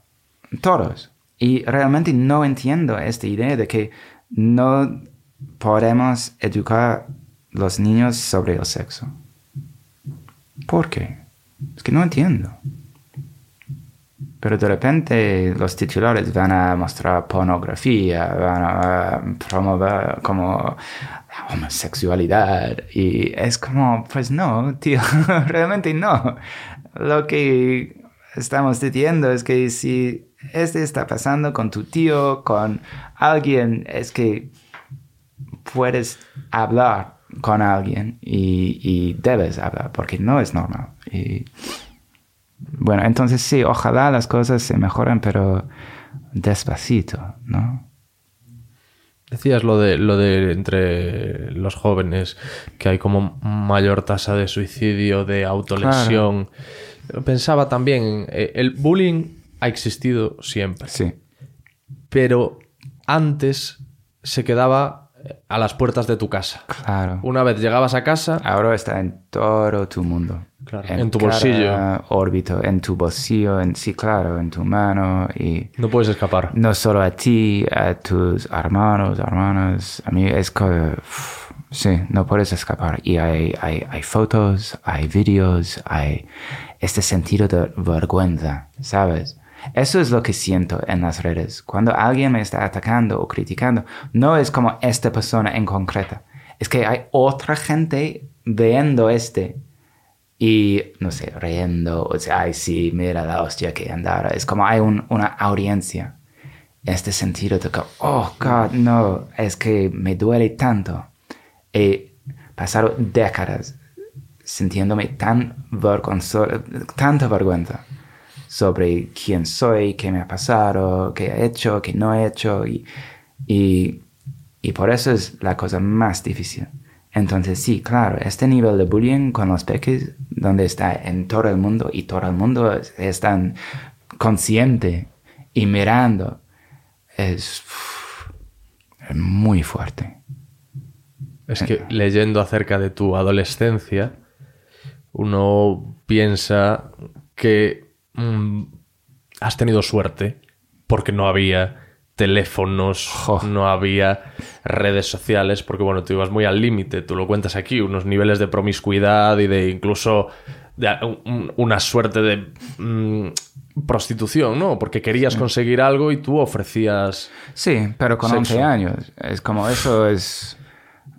Todos. Y realmente no entiendo esta idea de que no podemos educar los niños sobre el sexo. ¿Por qué? Es que no entiendo. Pero de repente los titulares van a mostrar pornografía, van a promover como homosexualidad y es como, pues no, tío, realmente no. Lo que estamos diciendo es que si este está pasando con tu tío, con alguien, es que puedes hablar con alguien y, y debes hablar porque no es normal. Y, bueno, entonces sí, ojalá las cosas se mejoren, pero despacito, ¿no? Decías lo de, lo de entre los jóvenes, que hay como mayor tasa de suicidio, de autolesión. Pensaba también, eh, el bullying ha existido siempre, Sí, pero antes se quedaba eh, a las puertas de tu casa. claro. Una vez llegabas a casa, Ahora está en todo tu mundo. Claro, en tu bolsillo. órbito, en tu bolsillo, en sí, claro, en tu mano y no puedes escapar. no solo a ti, a tus hermanos, hermanas, a mí es que, sí, no puedes escapar. Y hay, hay, hay fotos, hay vídeos, hay este sentido de vergüenza, ¿sabes? Eso es lo que siento en las redes. Cuando alguien me está atacando o criticando, no es como esta persona en concreta. Es que hay otra gente viendo este y, no sé, riendo, o sea, ay, sí, mira la hostia que andara. Es como hay un- una audiencia. Este sentido de que, oh, God, no, es que me duele tanto. He pasado décadas sintiéndome tan vergonzoso, tanta vergüenza sobre quién soy, qué me ha pasado, qué he hecho, qué no he hecho. Y, y, y por eso es la cosa más difícil. Entonces sí, claro, este nivel de bullying con los peques, donde está en todo el mundo y todo el mundo es tan consciente y mirando, es, es muy fuerte. Es que leyendo acerca de tu adolescencia, uno piensa que mm, has tenido suerte porque no había teléfonos, no había redes sociales, porque bueno, tú ibas muy al límite, tú lo cuentas aquí, unos niveles de promiscuidad y de incluso de una suerte de mm, prostitución, ¿no? Porque querías conseguir algo y tú ofrecías... Sí, pero con Sexo. 11 años. Es como eso es,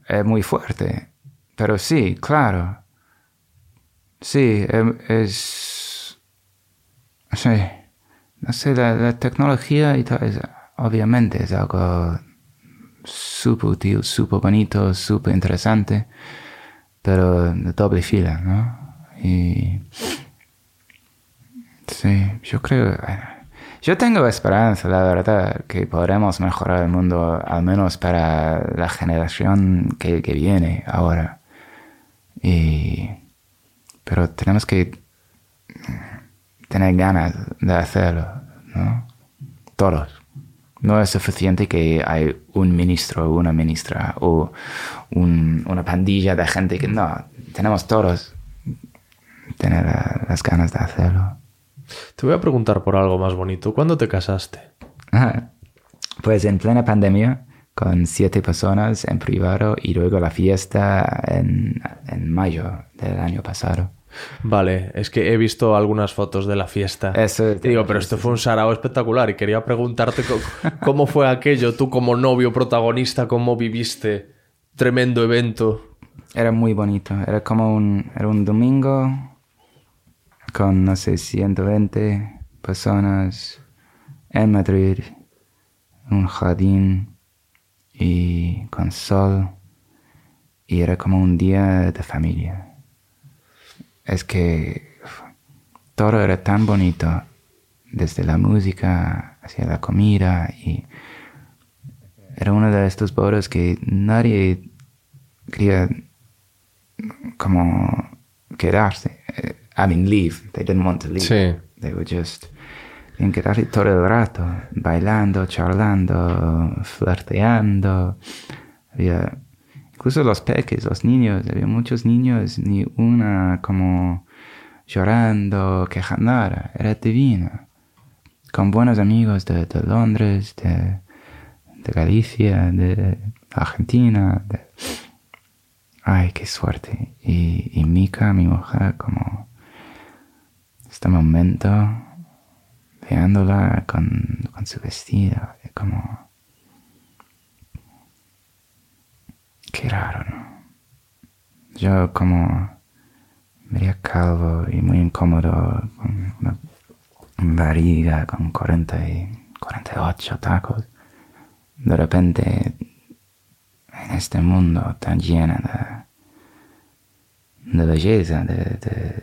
es muy fuerte. Pero sí, claro. Sí, em- es... Sí. No sé, la, la tecnología y tal, obviamente es algo súper útil, súper bonito, súper interesante, pero de doble fila, ¿no? Y... Sí, yo creo... Yo tengo esperanza, la verdad, que podremos mejorar el mundo, al menos para la generación que, que viene ahora. Y... Pero tenemos que tener ganas de hacerlo, ¿no? Todos. No es suficiente que hay un ministro o una ministra o un- una pandilla de gente que no, tenemos todos tener las ganas de hacerlo. Te voy a preguntar por algo más bonito. ¿Cuándo te casaste? Ajá. Pues en plena pandemia, con siete personas en privado y luego la fiesta en, en mayo del año pasado. Vale, es que he visto algunas fotos de la fiesta. Eso es- digo, pero esto fue un sarao espectacular y quería preguntarte co- cómo fue aquello, tú como novio protagonista, cómo viviste tremendo evento. Era muy bonito. Era como un, era un domingo con, no sé, 120 personas en Madrid, un jardín y con sol. Y era como un día de familia. Es que todo era tan bonito, desde la música hacia la comida y era uno de estos bodas que nadie quería como quedarse. Eh, I mean, leave. They didn't want to leave. Sí. They were just querían quedarse todo el rato, bailando, charlando, flirteando. Había incluso los peques, los niños, había muchos niños, ni una como llorando, quejando, era divino. Con buenos amigos de, de Londres, de, Galicia, de Argentina, Ay, qué suerte. Y, y Mika, mi mujer, como este momento, veándola con, con su vestido, como... Qué raro, ¿no? Yo como media calvo y muy incómodo, con una barriga, con 40 y 48 tacos. De repente en este mundo tan lleno de, belleza, de,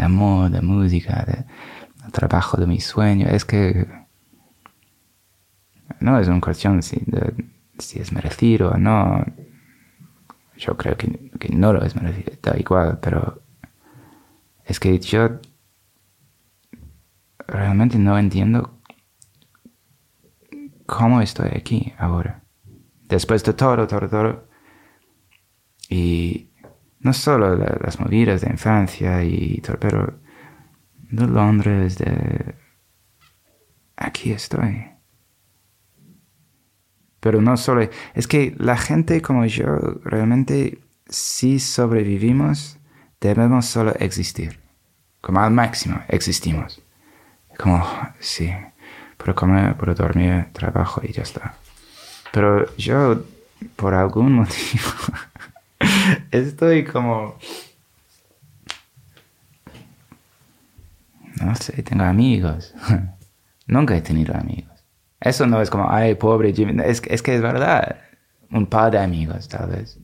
amor, de música, de, trabajo de mis sueños. Es que no es una cuestión si, de, si es merecido o no. Yo creo que, que no lo es merecido, da igual, pero es que yo realmente no entiendo cómo estoy aquí ahora después de todo, todo, todo. Y no solo la- las movidas de infancia y todo, pero de Londres, de... Aquí estoy. Pero no solo... Es que la gente como yo, realmente, si sobrevivimos, debemos solo existir. Como al máximo, existimos. Como, sí, puedo comer, puedo dormir, trabajo y ya está. Pero yo, por algún motivo, estoy como... No sé, tengo amigos. Nunca he tenido amigos. Eso no es como, ay, pobre Jimmy. Es, es que es verdad. Un par de amigos, tal vez.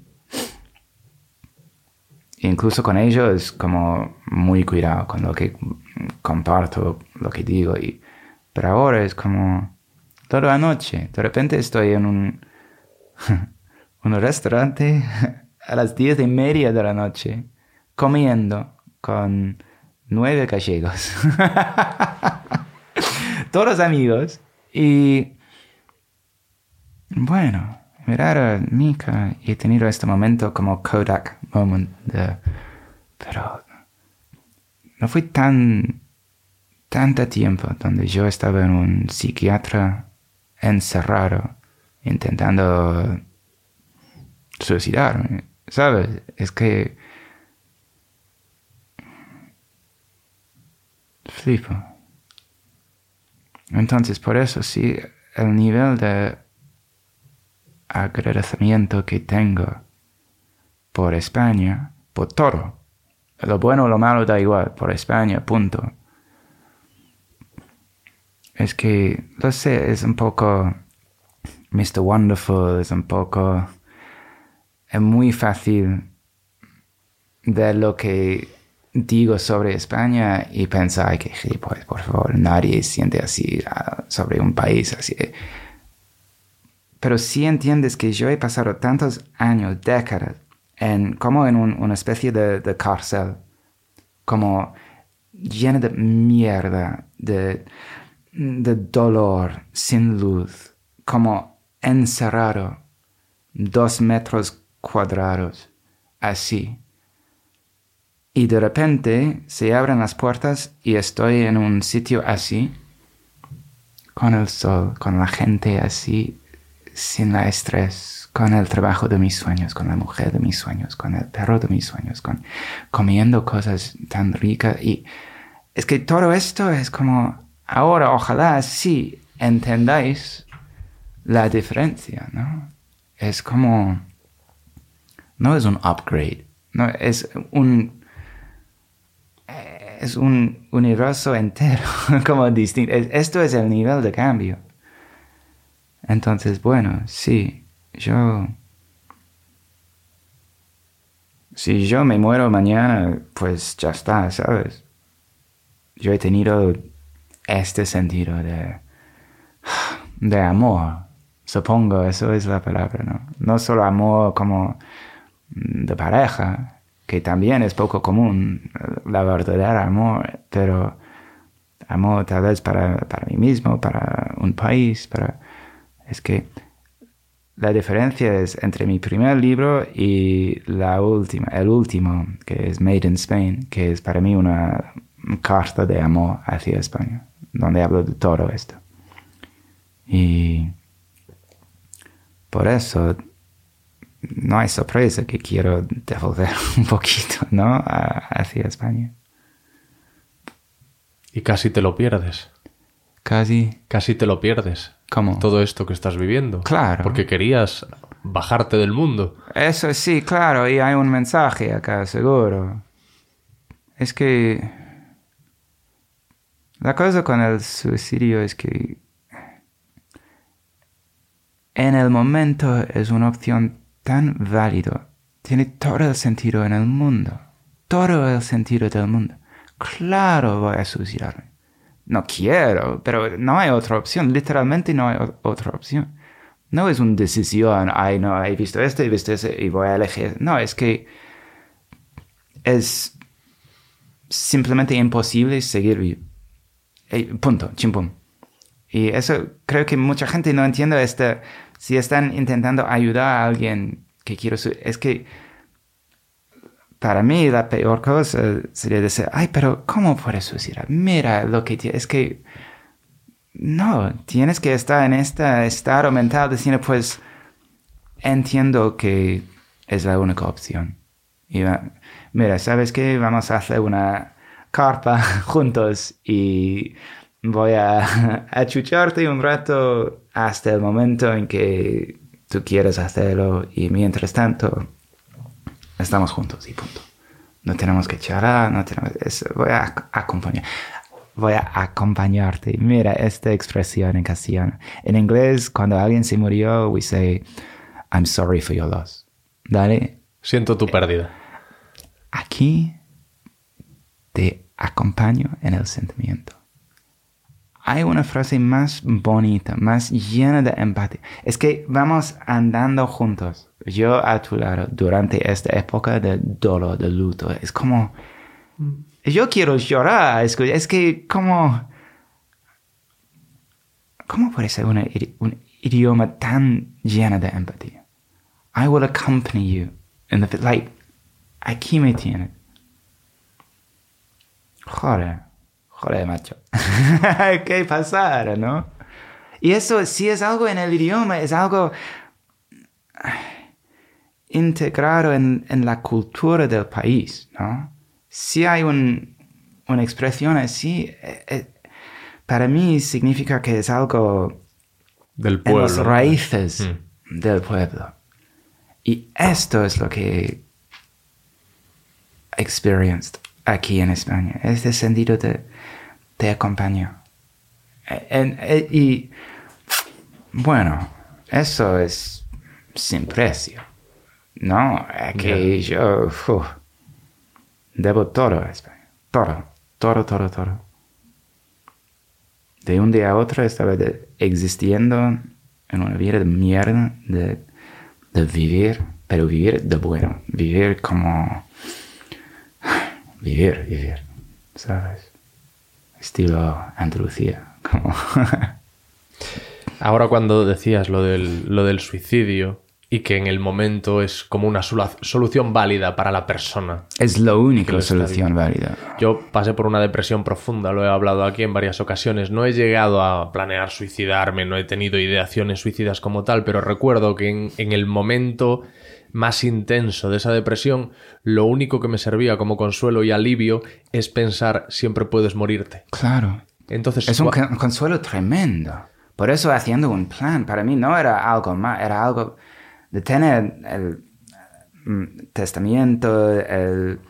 Incluso con ellos, como muy cuidado con lo que comparto, lo que digo. Y, pero ahora es como toda la noche. De repente estoy en un, un restaurante a las diez y media de la noche comiendo con nueve gallegos. Todos amigos Y bueno, mirar a Mika y he tenido este momento como Kodak moment. Pero no fue tan... tanto tiempo donde yo estaba en un psiquiatra encerrado intentando suicidarme, ¿sabes? Es que... Flipo. Entonces, por eso sí, el nivel de agradecimiento que tengo por España, por todo, lo bueno o lo malo da igual, por España, punto. Es que, lo sé, es un poco Mr. Wonderful, es un poco... Es muy fácil ver lo que digo sobre España y pensar ay, que gilipollas, por favor, nadie siente así ah, sobre un país así. Pero si entiendes que yo he pasado tantos años, décadas, como en un- una especie de, de cárcel, como llena de mierda, de, de dolor, sin luz, como encerrado, dos metros cuadrados, así. Y de repente se abren las puertas y estoy en un sitio así, con el sol, con la gente así, sin la estrés, con el trabajo de mis sueños, con la mujer de mis sueños, con el perro de mis sueños, con comiendo cosas tan ricas. Y es que todo esto es como, ahora ojalá sí entendáis la diferencia, ¿no? Es como, no es un upgrade, no es un es un universo entero, como distinto. Es- Esto es el nivel de cambio. Entonces, bueno, sí, yo... Si yo me muero mañana, pues ya está, ¿sabes? Yo he tenido este sentido de... de amor. Supongo, eso es la palabra, ¿no? No solo amor como de pareja, que también es poco común, eh, la verdadera amor, pero amor tal vez para, para mí mismo, para un país, para... Es que la diferencia es entre mi primer libro y la última, el último, que es Made in Spain, que es para mí una carta de amor hacia España, donde hablo de todo esto. Y por eso no hay sorpresa que quiero devolver un poquito, ¿no? A- hacia España. Y casi te lo pierdes. Casi. Casi te lo pierdes. ¿Cómo? Todo esto que estás viviendo. Claro. Porque querías bajarte del mundo. Eso sí, claro, y hay un mensaje acá, seguro. Es que la cosa con el suicidio es que en el momento es una opción tan válida. Tiene todo el sentido en el mundo. Todo el sentido del mundo. Claro voy a suicidarme. No quiero, pero no hay otra opción. Literalmente no hay otra opción. No es una decisión, ay, no, he visto este, he visto ese y voy a elegir. No, es que es simplemente imposible seguir vivo. Punto, chimpum. Y eso creo que mucha gente no entiende este, si están intentando ayudar a alguien que quiere su, es que para mí la peor cosa sería decir, ay, pero ¿cómo puedes suicidar? Mira lo que es que no, tienes que estar en este estado mental diciendo, pues, entiendo que es la única opción. Y va- mira, ¿sabes qué? Vamos a hacer una carpa juntos y voy a achucharte un rato hasta el momento en que tú quieres hacerlo y mientras tanto estamos juntos y punto. No tenemos que charlar, no tenemos... es- voy a ac- acompañar. Voy a acompañarte. Mira esta expresión en castellano. En inglés, cuando alguien se murió, we say, I'm sorry for your loss. ¿Dale? Siento tu pérdida. Aquí te acompaño en el sentimiento. Hay una frase más bonita, más llena de empatía. Es que vamos andando juntos, yo a tu lado, durante esta época de dolor, de luto. Es como... Yo quiero llorar, es que, es que como... ¿cómo puede ser una un idioma tan lleno de empatía? I will accompany you. in the, like, aquí me tiene. Joder, joder, macho. ¿Qué pasara, no? Y eso, si es algo en el idioma, es algo ay, integrado en, en la cultura del país, ¿no? Si hay un- una expresión así, eh, eh, para mí significa que es algo Del en pueblo. las ¿no? raíces Mm. del pueblo. Y esto es lo que he experienced aquí en España. Este sentido de, te acompaño. En- e- y bueno, eso es sin precio. No, aquí yo uf, debo todo a España. Todo, todo, todo, todo. De un día a otro estaba de- existiendo en una vida de mierda, de, de vivir, pero vivir de bueno, vivir como... Vivir, vivir, ¿sabes? Estilo Andalucía, como... Ahora cuando decías lo del, lo del suicidio y que en el momento es como una solu- solución válida para la persona. es la única solución válida. Yo pasé por una depresión profunda, lo he hablado aquí en varias ocasiones. No he llegado a planear suicidarme, no he tenido ideaciones suicidas como tal, pero recuerdo que en, en el momento más intenso de esa depresión, lo único que me servía como consuelo y alivio es pensar siempre puedes morirte. Claro. Entonces, Es un consuelo tremendo. Por eso haciendo un plan, para mí no era algo más, era algo de tener el mm, testamento, el-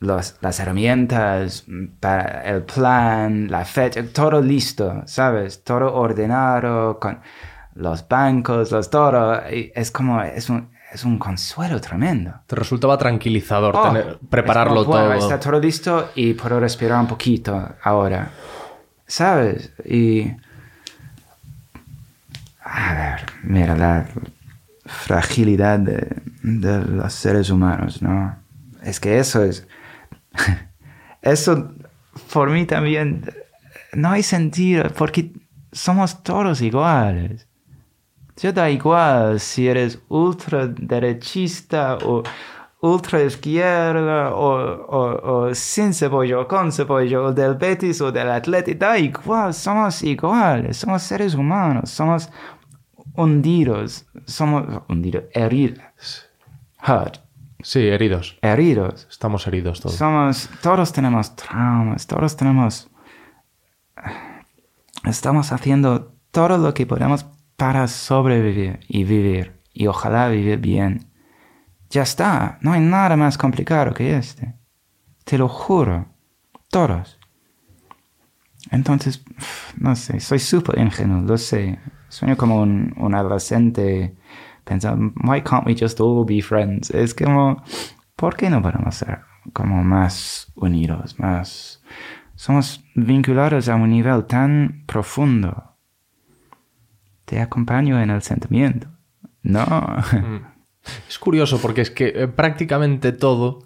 los- las herramientas, mm, para el plan, la fecha, todo listo, ¿sabes? Todo ordenado, con los bancos, los todo. es como, es un, es un consuelo tremendo. te resultaba tranquilizador Oh, tener- prepararlo es como, bueno, todo. Está todo listo y puedo respirar un poquito ahora. ¿Sabes? Y... A ver, mira, la fragilidad de, de los seres humanos, ¿no? Es que eso es... Eso, por mí también, no hay sentido, porque somos todos iguales. Yo da igual si eres ultraderechista o ultra izquierda o, o, o sin cebolla o con cebolla o del Betis o del Atlético, da igual, somos iguales, somos seres humanos, somos hundidos, somos hundidos, heridos, hurt, Sí, heridos. heridos. Estamos heridos todos. Somos, todos tenemos traumas, todos tenemos... Estamos haciendo todo lo que podemos para sobrevivir y vivir, y ojalá vivir bien. Ya está, no hay nada más complicado que este. Te lo juro, todos. Entonces, no sé, soy súper ingenuo, lo sé. Sueño como un, adolescente pensando, why can't we just all be friends? Es como, ¿por qué no podemos ser como más unidos, más... Somos vinculados a un nivel tan profundo. Te acompaño en el sentimiento. No. Es curioso porque es que eh, prácticamente todo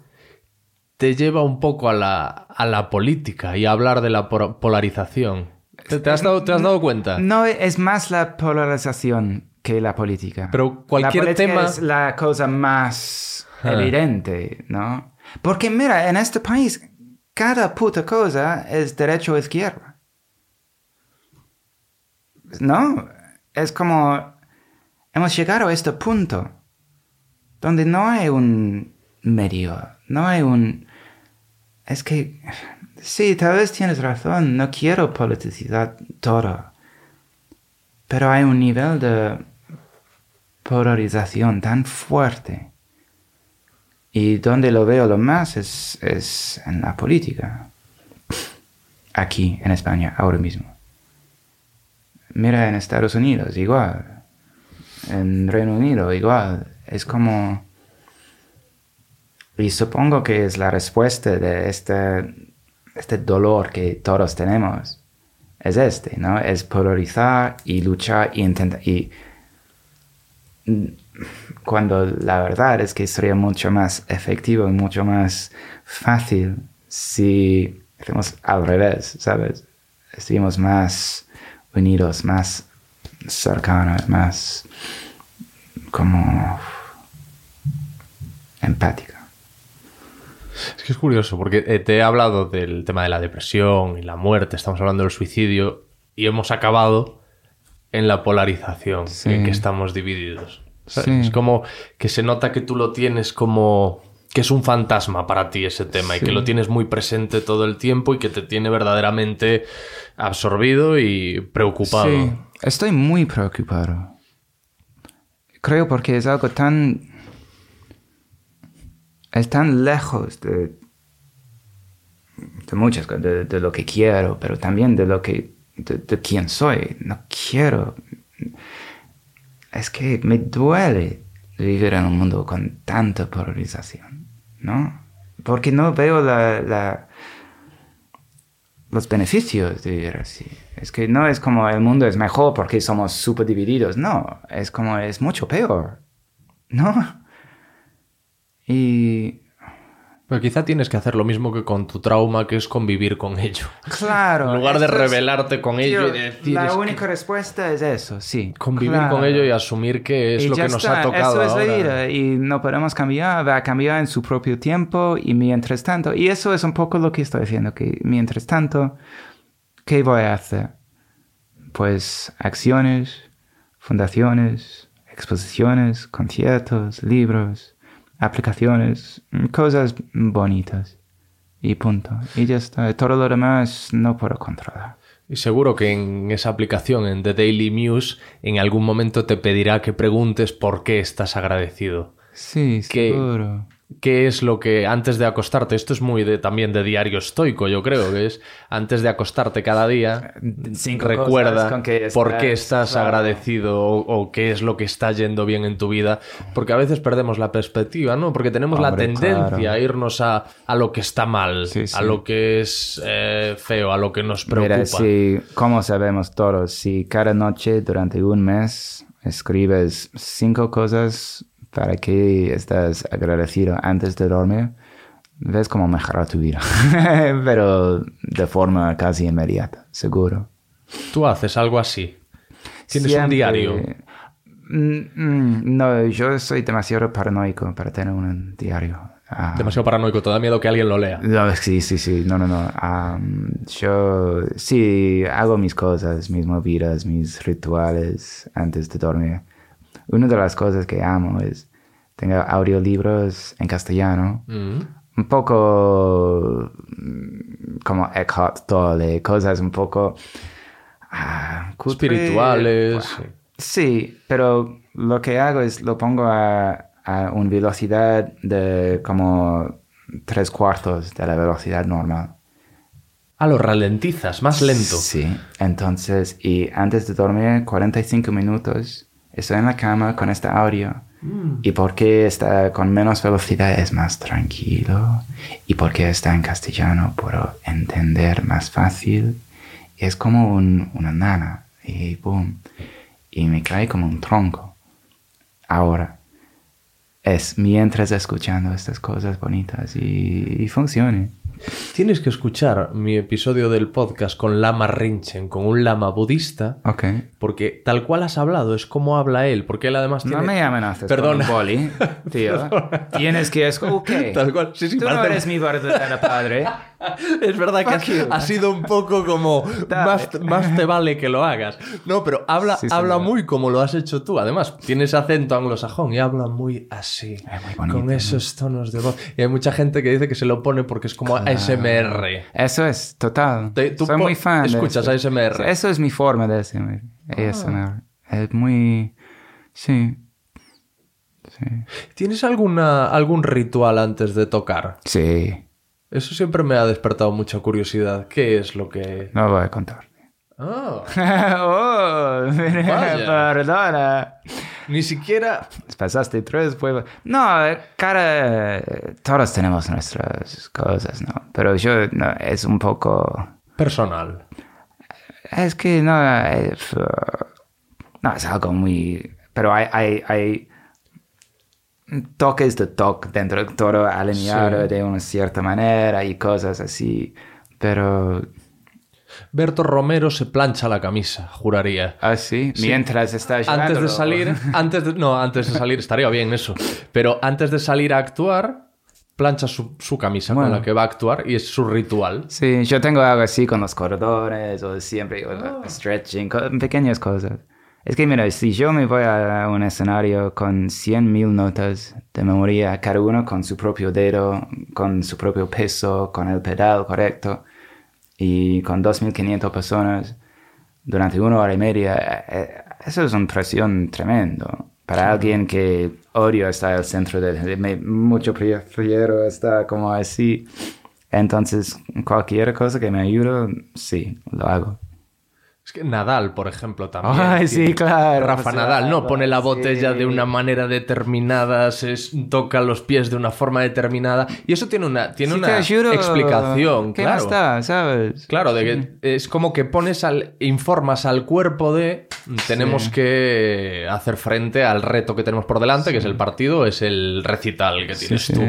te lleva un poco a la, a la política y a hablar de la polarización. ¿Te, te has dado, ¿Te has dado cuenta? No es más la polarización que la política. Pero cualquier la política tema- es la cosa más Ah. evidente, ¿no? Porque mira, en este país cada puta cosa es derecho o izquierda. ¿No? Es como hemos llegado a este punto donde no hay un medio, no hay un es que sí, tal vez tienes razón, no quiero politicidad todo. Pero hay un nivel de polarización tan fuerte. Y donde lo veo lo más es, es en la política. Aquí, en España, ahora mismo. Mira en Estados Unidos, igual. En Reino Unido, igual. Es como... Y supongo que es la respuesta de este, este dolor que todos tenemos. Es este, ¿no? Es polarizar y luchar y intentar... Y cuando la verdad es que sería mucho más efectivo y mucho más fácil si hacemos al revés, ¿sabes? Estuvimos más unidos, más cercanos, más como empática. Es que es curioso, porque eh, te he hablado del tema de la depresión y la muerte, estamos hablando del suicidio, y hemos acabado en la polarización, Sí. en que estamos divididos. Es como que se nota que tú lo tienes como que es un fantasma para ti ese tema y que lo tienes muy presente todo el tiempo y que te tiene verdaderamente absorbido y preocupado. Sí, estoy muy preocupado. Creo porque es algo tan... Es tan lejos de, de muchas cosas, de, de lo que quiero, pero también de lo que... De, quién soy. No quiero... Es que me duele vivir en un mundo con tanta polarización, ¿no? Porque no veo la, los beneficios de vivir así. Es que no es como el mundo es mejor porque somos súper divididos. No, es como es mucho peor. ¿No? Y Pero quizá tienes que hacer lo mismo que con tu trauma, que es convivir con ello. claro. En lugar de esto es- rebelarte con ello y Tío, decir, La es que- única respuesta es eso, sí. Convivir claro. con ello y asumir que es Y lo que nos está, ha tocado Eso es ahora. la vida y no podemos cambiar, va a cambiar en su propio tiempo y mientras tanto, y eso es un poco lo que estoy haciendo, que mientras tanto, ¿qué voy a hacer? Pues acciones, fundaciones, exposiciones, conciertos, libros, aplicaciones, cosas bonitas y punto. Y ya está, todo lo demás no puedo controlar. Y seguro que en esa aplicación, en The Daily News, en algún momento te pedirá que preguntes por qué estás agradecido. Sí, Que- seguro. ¿Qué es lo que antes de acostarte? Esto es muy de, también de diario estoico, yo creo, que es antes de acostarte cada día, Cinco recuerda cosas con que por qué estás, claro. agradecido o, o qué es lo que está yendo bien en tu vida, porque a veces perdemos la perspectiva, ¿no? Porque tenemos la tendencia claro. a irnos a, a lo que está mal, Sí, sí. a lo que es eh, feo, a lo que nos preocupa. Mira, si, como sabemos todos, si cada noche durante un mes escribes cinco cosas para que estás agradecido antes de dormir, ves cómo mejora tu vida. Pero de forma casi inmediata, seguro. Tú haces algo así. Tienes un Siempre- diario. Mm, mm, no, yo soy demasiado paranoico para tener un diario. Ah, Demasiado paranoico, te da miedo que alguien lo lea. No, sí, sí, sí, no, no, no. Am, yo sí hago mis cosas, mis movidas, mis rituales antes de dormir. Una de las cosas que amo es, tengo audiolibros en castellano, Mm. un poco mm, como Eckhart Tolle, cosas un poco ah. Espirituales. Sí, pero lo que hago es lo pongo a, a una velocidad de como tres cuartos de la velocidad normal. Ah, lo ralentizas, más lento. Sí, entonces, y antes de dormir, 45 minutos, estoy en la cama con este audio. Y porque está con menos velocidad es más tranquilo. Y porque está en castellano puedo entender más fácil. Y es como un- una nana. Y boom. Y me cae como un tronco. Ahora, es mientras escuchando estas cosas bonitas y, y funcione. Tienes que escuchar mi episodio del podcast con Lama Rinchen, con un lama budista, Ok. Porque tal cual has hablado es como habla él, porque él además tiene... No me amenaces Perdona. con un boli, tío. Tienes que escuchar. Tal cual, sí, sí, Tú no parece- eres mi verdadero padre. Es verdad que has, ha sido un poco como más, más te vale que lo hagas. No, pero habla, Sí, habla muy como lo has hecho tú. Además, tienes acento anglosajón y habla muy así, Es muy bonito, con ¿no? esos tonos de voz. Y hay mucha gente que dice que se lo pone porque es como ASMR. Eso es, total. Te- tú Soy muy fan. de escuchas eso. ASMR. Eso es mi forma de ASMR. ASMR. Es muy... Sí. Sí. ¿Tienes alguna, algún ritual antes de tocar? Sí. Eso siempre me ha despertado mucha curiosidad. ¿Qué es lo que...? No voy a contar. Ah, oh, Vaya. perdona. ni siquiera... Pasaste tres pruebas. No, cara, todos tenemos nuestras cosas, ¿no? Pero yo, no, es un poco... Personal. Es que no, es, uh, no, es algo muy... Pero hay, hay, hay toques de toque dentro de todo alineado Sí. de una cierta manera y cosas así. Pero Berto Romero se plancha la camisa, juraría. Ah, sí, mientras está Antes de salir, antes de, no, antes de salir, estaría bien eso. Pero antes de salir a actuar, plancha su, su camisa Bueno. con la que va a actuar y es su ritual. Sí, yo tengo algo así con los corredores o siempre o Ah. stretching, pequeñas cosas. Es que mira, si yo me voy a un escenario con 100.000 notas de memoria, cada uno con su propio dedo, con su propio peso, con el pedal correcto, y con 2.500 personas durante una hora y media, eh, eso es una presión tremendo. Para alguien que odio estar al centro de, de- me- mucho prefiero estar como así. Entonces, cualquier cosa que me ayude, sí, lo hago. Es que Nadal, por ejemplo, también. Ay, sí, claro, Rafa Nadal, ¿no? Pone la sí. botella de una manera determinada, se toca los pies de una forma determinada. Y eso tiene una, tiene Sí, una ayudo, explicación, ¿Qué claro. está, sabes? Claro, de que es como que pones al, informas al cuerpo de tenemos que hacer frente al reto que tenemos por delante, que es el partido, es el recital que tienes sí. tú.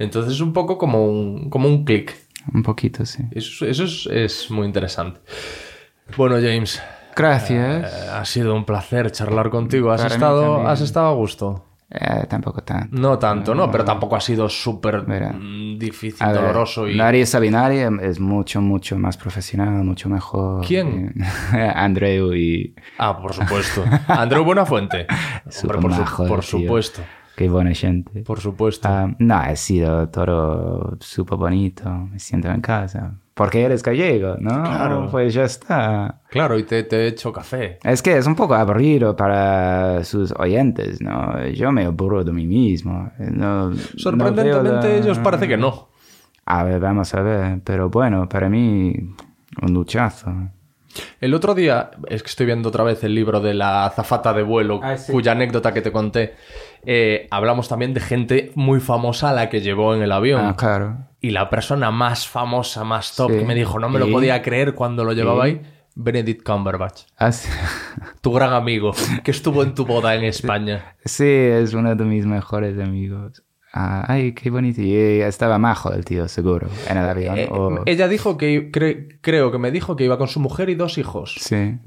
Entonces es un poco como un, como un clic. Un poquito, sí. Eso, eso es, es muy interesante. Bueno, James, Gracias. eh, ha sido un placer charlar contigo. ¿Has Para estado, has estado a gusto? Eh, tampoco tan. No tanto, ¿no? Pero tampoco ha sido súper mm, difícil, ver, doloroso y... Nadie Sabinari es mucho, mucho más profesional, mucho mejor. ¿Quién? Andreu y... Ah, por supuesto. Andreu Buenafuente. Hombre, Súper por, su- majo, por tío. supuesto. Qué buena gente. Por supuesto. Ah, no, ha sido todo súper bonito. Me siento en casa. Porque eres gallego, ¿no? Claro. Pues ya está. Claro, y te, te he hecho café. Es que es un poco aburrido para sus oyentes, ¿no? Yo me aburro de mí mismo. No, Sorprendentemente, no la- ellos parece que no. A ver, vamos a ver. Pero bueno, para mí, un luchazo. El otro día, es que estoy viendo otra vez el libro de la azafata de vuelo, Ah, sí. cuya anécdota que te conté. Eh, hablamos también de gente muy famosa a la que llevó en el avión. Ah, claro. Y la persona más famosa, más top, Sí. que me dijo, no me lo ¿Y? podía creer cuando lo llevaba ¿Y? ahí, Benedict Cumberbatch. Ah, sí. Tu gran amigo, que estuvo en tu boda en España. Sí, es uno de mis mejores amigos. Ah, ay, qué bonito. Y estaba majo el tío, seguro, en el avión. Eh, o- Ella dijo que, cre- creo que me dijo que iba con su mujer y dos hijos. Sí.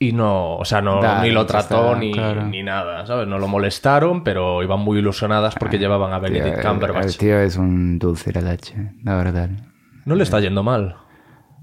Y no, o sea, no, ni lo trató está, ni, claro. ni nada, ¿sabes? No lo molestaron, pero iban muy ilusionadas porque llevaban a Benedict Tío, Cumberbatch. El tío es un dulce de leche, la verdad. No le está yendo mal.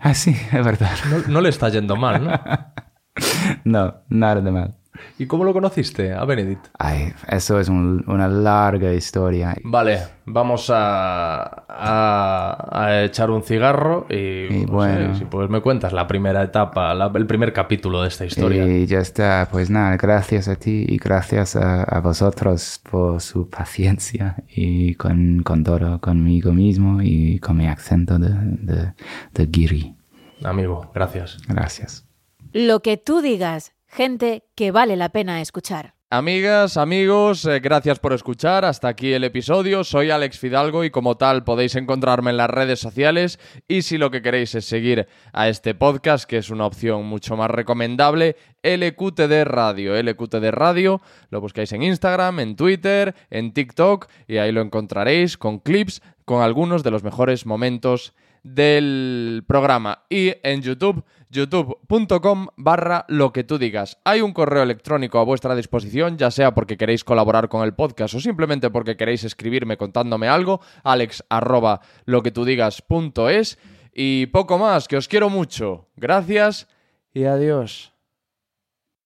Ah, sí, es verdad. No, no le está yendo mal, ¿no? No, nada de mal. ¿Y cómo lo conociste a Benedict? Ay, eso es un- una larga historia. Vale, vamos a, a, a echar un cigarro y, Y no sé, bueno. si pues me cuentas la primera etapa, la- el primer capítulo de esta historia. Y ya está, pues nada, gracias a ti y gracias a, a vosotros por su paciencia y con, con todo, conmigo mismo y con mi acento de, de, de guiri. Amigo, gracias. Gracias. Lo que tú digas, gente que vale la pena escuchar. Amigas, amigos, eh, gracias por escuchar. Hasta aquí el episodio. Soy Alex Fidalgo y como tal podéis encontrarme en las redes sociales y si lo que queréis es seguir a este podcast, que es una opción mucho más recomendable, LQTD Radio. LQTD Radio lo buscáis en Instagram, en Twitter, en TikTok y ahí lo encontraréis con clips con algunos de los mejores momentos del programa y en YouTube, youtube.com barra lo que tú digas. Hay un correo electrónico a vuestra disposición, ya sea porque queréis colaborar con el podcast o simplemente porque queréis escribirme contándome algo, alex arroba lo que tú digas punto es. Y poco más, que os quiero mucho. Gracias y adiós.